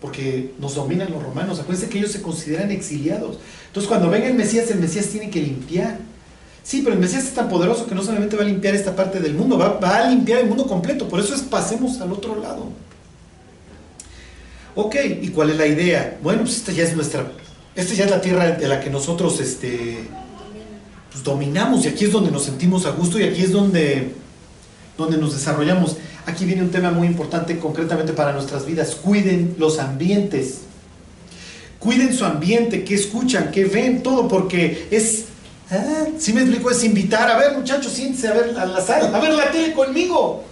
porque nos dominan los romanos. Acuérdense que ellos se consideran exiliados. Entonces cuando venga el Mesías, el Mesías tiene que limpiar. Sí, pero el Mesías es tan poderoso que no solamente va a limpiar esta parte del mundo, va, va a limpiar el mundo completo. Por eso es pasemos al otro lado. Ok, ¿y cuál es la idea? Bueno, pues esta ya es nuestra, esta ya es la tierra de la que nosotros este, pues, dominamos y aquí es donde nos sentimos a gusto y aquí es donde, donde nos desarrollamos. Aquí viene un tema muy importante concretamente para nuestras vidas. Cuiden los ambientes. Cuiden su ambiente, qué escuchan, qué ven, todo, porque es, ah, si me explico, es invitar, a ver muchachos, siéntense a ver a la sala, a ver la tele conmigo.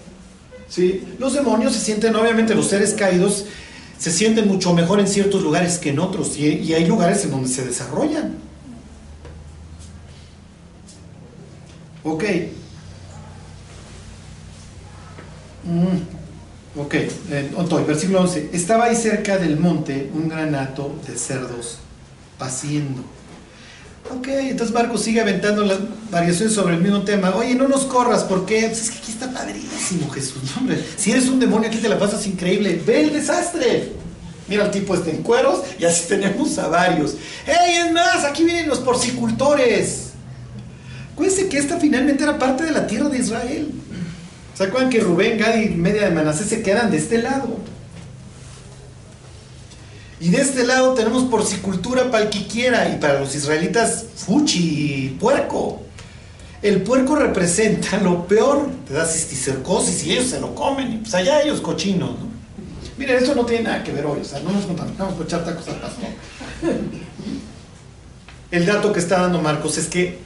¿Sí? Los demonios se sienten, obviamente los seres caídos, se sienten mucho mejor en ciertos lugares que en otros y, y hay lugares en donde se desarrollan. Ok. Mm, ok, eh, Ontoy, versículo 11. Estaba ahí cerca del monte un gran hato de cerdos paciendo. Ok, entonces Marcos sigue aventando las variaciones sobre el mismo tema. Oye, no nos corras, ¿por qué? Pues es que aquí está padrísimo, Jesús. Hombre, si eres un demonio, aquí te la pasas increíble. Ve el desastre. Mira el tipo este en cueros y así tenemos a varios. ¡Ey, es más! Aquí vienen los porcicultores. Acuérdense que esta finalmente era parte de la tierra de Israel. ¿Se acuerdan que Rubén, Gad y media de Manasés se quedan de este lado? Y de este lado tenemos porcicultura para el que quiera y para los israelitas fuchi y puerco. El puerco representa lo peor, te da cisticercosis y ellos se lo comen y pues allá ellos cochinos, ¿no? Miren, esto no tiene nada que ver hoy, o sea, no nos contaminamos por echar tacos al pastor. El dato que está dando Marcos es que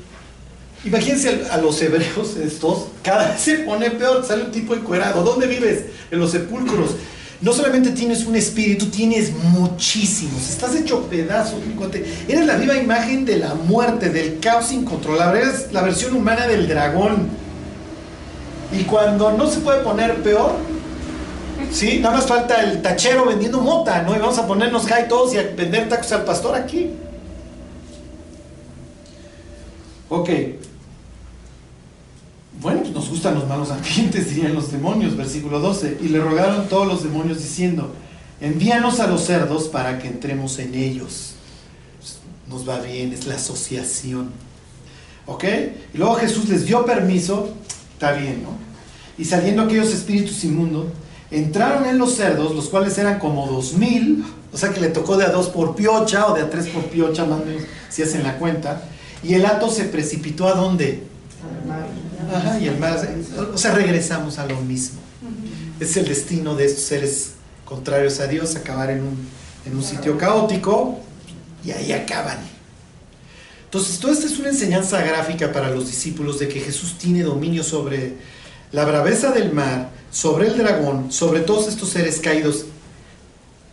Imagínense a los hebreos estos, cada vez se pone peor, sale un tipo encuerado. ¿Dónde vives? En los sepulcros. No solamente tienes un espíritu, tienes muchísimos. Estás hecho pedazos. Eres la viva imagen de la muerte, del caos incontrolable. Eres la versión humana del dragón. Y cuando no se puede poner peor, ¿sí? Nada más falta el tachero vendiendo mota, ¿no? Y vamos a ponernos high todos y a vender tacos al pastor aquí. Ok. Bueno, pues nos gustan los malos ambientes, dirían los demonios, versículo 12. Y le rogaron todos los demonios diciendo, envíanos a los cerdos para que entremos en ellos. Pues, nos va bien, es la asociación. ¿Ok? Y luego Jesús les dio permiso, está bien, ¿no? Y saliendo aquellos espíritus inmundos, entraron en los cerdos, los cuales eran como dos mil, o sea que le tocó de a dos por piocha o de a tres por piocha, más o menos, si hacen la cuenta. Y el hato se precipitó a dónde? Ajá, y el mar, o sea, regresamos a lo mismo. Es el destino de estos seres contrarios a Dios, acabar en un, en un sitio caótico y ahí acaban. Entonces, toda esta es una enseñanza gráfica para los discípulos de que Jesús tiene dominio sobre la braveza del mar, sobre el dragón, sobre todos estos seres caídos.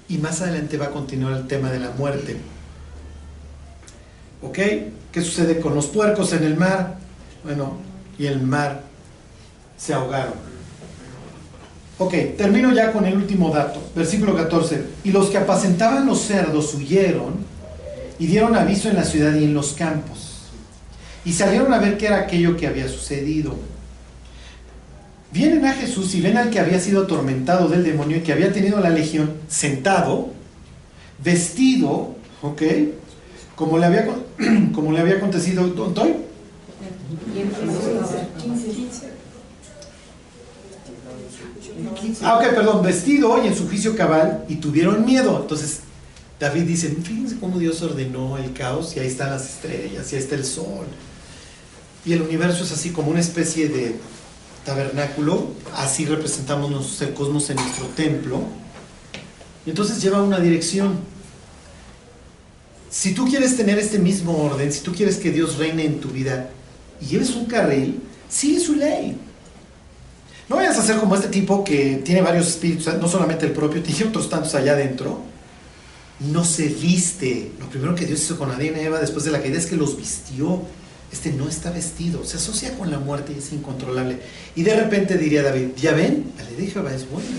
Y más adelante va a continuar el tema de la muerte. ¿Ok? ¿Qué sucede con los puercos en el mar? Bueno, y el mar se ahogaron. Ok, termino ya con el último dato, versículo 14. Y los que apacentaban los cerdos huyeron y dieron aviso en la ciudad y en los campos. Y salieron a ver qué era aquello que había sucedido. Vienen a Jesús y ven al que había sido atormentado del demonio y que había tenido la legión sentado, vestido, ¿ok? Como le había, como le había acontecido, ¿Don Toy? Ah, ok, perdón, vestido y en su juicio cabal y tuvieron miedo. Entonces, David dice, fíjense cómo Dios ordenó el caos y ahí están las estrellas y ahí está el sol. Y el universo es así como una especie de tabernáculo, así representamos nosotros el cosmos en nuestro templo. Y entonces lleva una dirección. Si tú quieres tener este mismo orden, si tú quieres que Dios reine en tu vida y lleves un carril, sigue su ley. No vayas a ser como este tipo que tiene varios espíritus, no solamente el propio, tiene otros tantos allá adentro. no se viste. Lo primero que Dios hizo con Adán y Eva después de la caída es que los vistió. Este no está vestido, se asocia con la muerte y es incontrolable. Y de repente diría David, ya ven, la ley de Jehová es buena.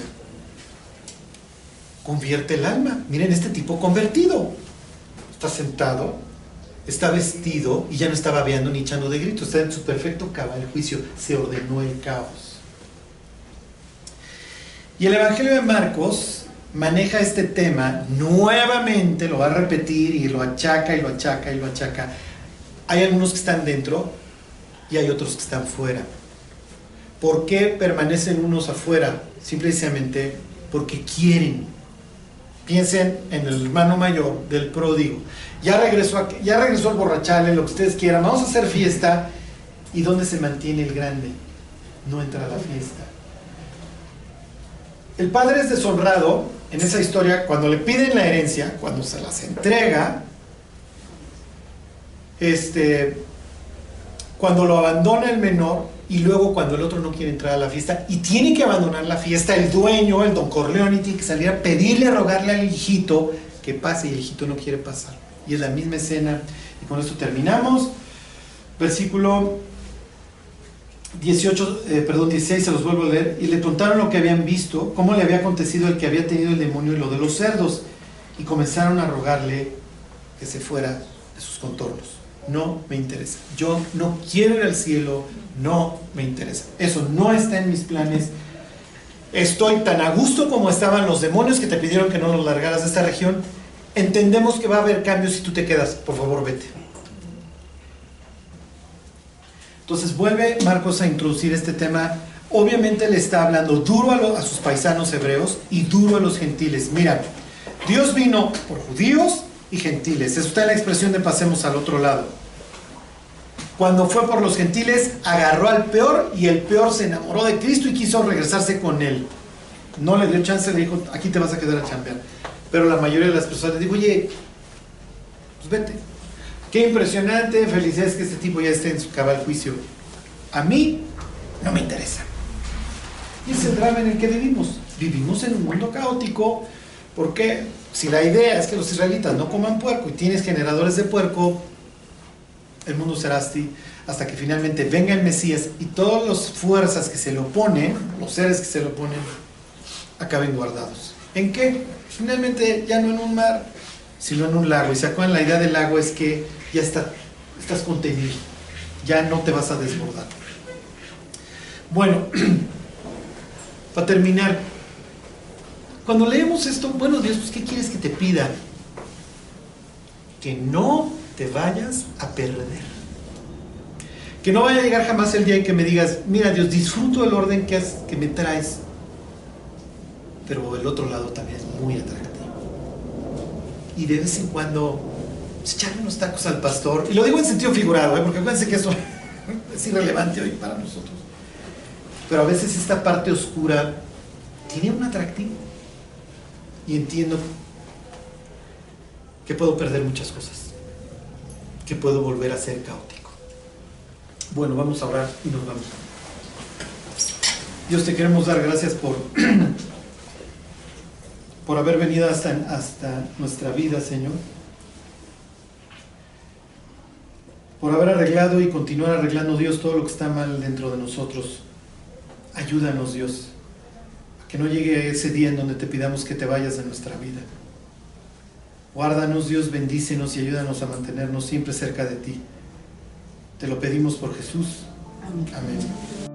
Convierte el alma. Miren este tipo convertido. Está sentado, está vestido y ya no está babeando ni echando de gritos. Está en su perfecto cabal juicio. Se ordenó el caos. Y el Evangelio de Marcos maneja este tema nuevamente, lo va a repetir y lo achaca y lo achaca y lo achaca. Hay algunos que están dentro y hay otros que están fuera. ¿Por qué permanecen unos afuera? Simplemente porque quieren. Piensen en el hermano mayor del pródigo. Ya regresó, ya regresó el borrachal, lo que ustedes quieran. Vamos a hacer fiesta. ¿Y dónde se mantiene el grande? No entra a la fiesta. El padre es deshonrado en esa historia cuando le piden la herencia, cuando se las entrega, este, cuando lo abandona el menor y luego cuando el otro no quiere entrar a la fiesta y tiene que abandonar la fiesta, el dueño, el don Corleone, tiene que salir a pedirle, a rogarle al hijito que pase y el hijito no quiere pasar. Y es la misma escena. Y con esto terminamos. Versículo 18, eh, perdón, 16, se los vuelvo a leer, y le contaron lo que habían visto, cómo le había acontecido el que había tenido el demonio y lo de los cerdos, y comenzaron a rogarle que se fuera de sus contornos. No me interesa. Yo no quiero ir al cielo, no me interesa. Eso no está en mis planes. Estoy tan a gusto como estaban los demonios que te pidieron que no nos largaras de esta región. Entendemos que va a haber cambios si tú te quedas. Por favor, vete. Entonces vuelve Marcos a introducir este tema. Obviamente le está hablando duro a, a sus paisanos hebreos y duro a los gentiles. Mira, Dios vino por judíos y gentiles. Está en la expresión de pasemos al otro lado. Cuando fue por los gentiles, agarró al peor y el peor se enamoró de Cristo y quiso regresarse con él. No le dio chance, le dijo, aquí te vas a quedar a chambear. Pero la mayoría de las personas le dijo, oye, pues vete. Qué impresionante, felicidades que este tipo ya esté en su cabal juicio. A mí no me interesa. Y es el drama en el que vivimos. Vivimos en un mundo caótico porque si la idea es que los israelitas no coman puerco y tienes generadores de puerco, el mundo será así hasta que finalmente venga el Mesías y todas las fuerzas que se le oponen, los seres que se le oponen, acaben guardados. ¿En qué? Finalmente ya no en un mar, sino en un lago. Y se acuerdan, la idea del lago es que ya está, estás contenido, ya no te vas a desbordar. Bueno, para terminar, cuando leemos esto, bueno Dios, pues ¿qué quieres que te pida? Que no te vayas a perder. Que no vaya a llegar jamás el día en que me digas, mira Dios, disfruto el orden que, me traes, pero el otro lado también es muy atractivo. Y de vez en cuando pues, echarle unos tacos al pastor, y lo digo en sentido figurado, ¿eh? porque acuérdense que eso es irrelevante hoy para nosotros. Pero a veces esta parte oscura tiene un atractivo. Y entiendo que puedo perder muchas cosas, que puedo volver a ser caótico. Bueno, vamos a orar y nos vamos. Dios, te queremos dar gracias por, por haber venido hasta, hasta nuestra vida, Señor. Por haber arreglado y continuar arreglando, Dios, todo lo que está mal dentro de nosotros. Ayúdanos, Dios, a que no llegue ese día en donde te pidamos que te vayas de nuestra vida. Guárdanos, Dios, bendícenos y ayúdanos a mantenernos siempre cerca de ti. Te lo pedimos por Jesús. Amén. Amén.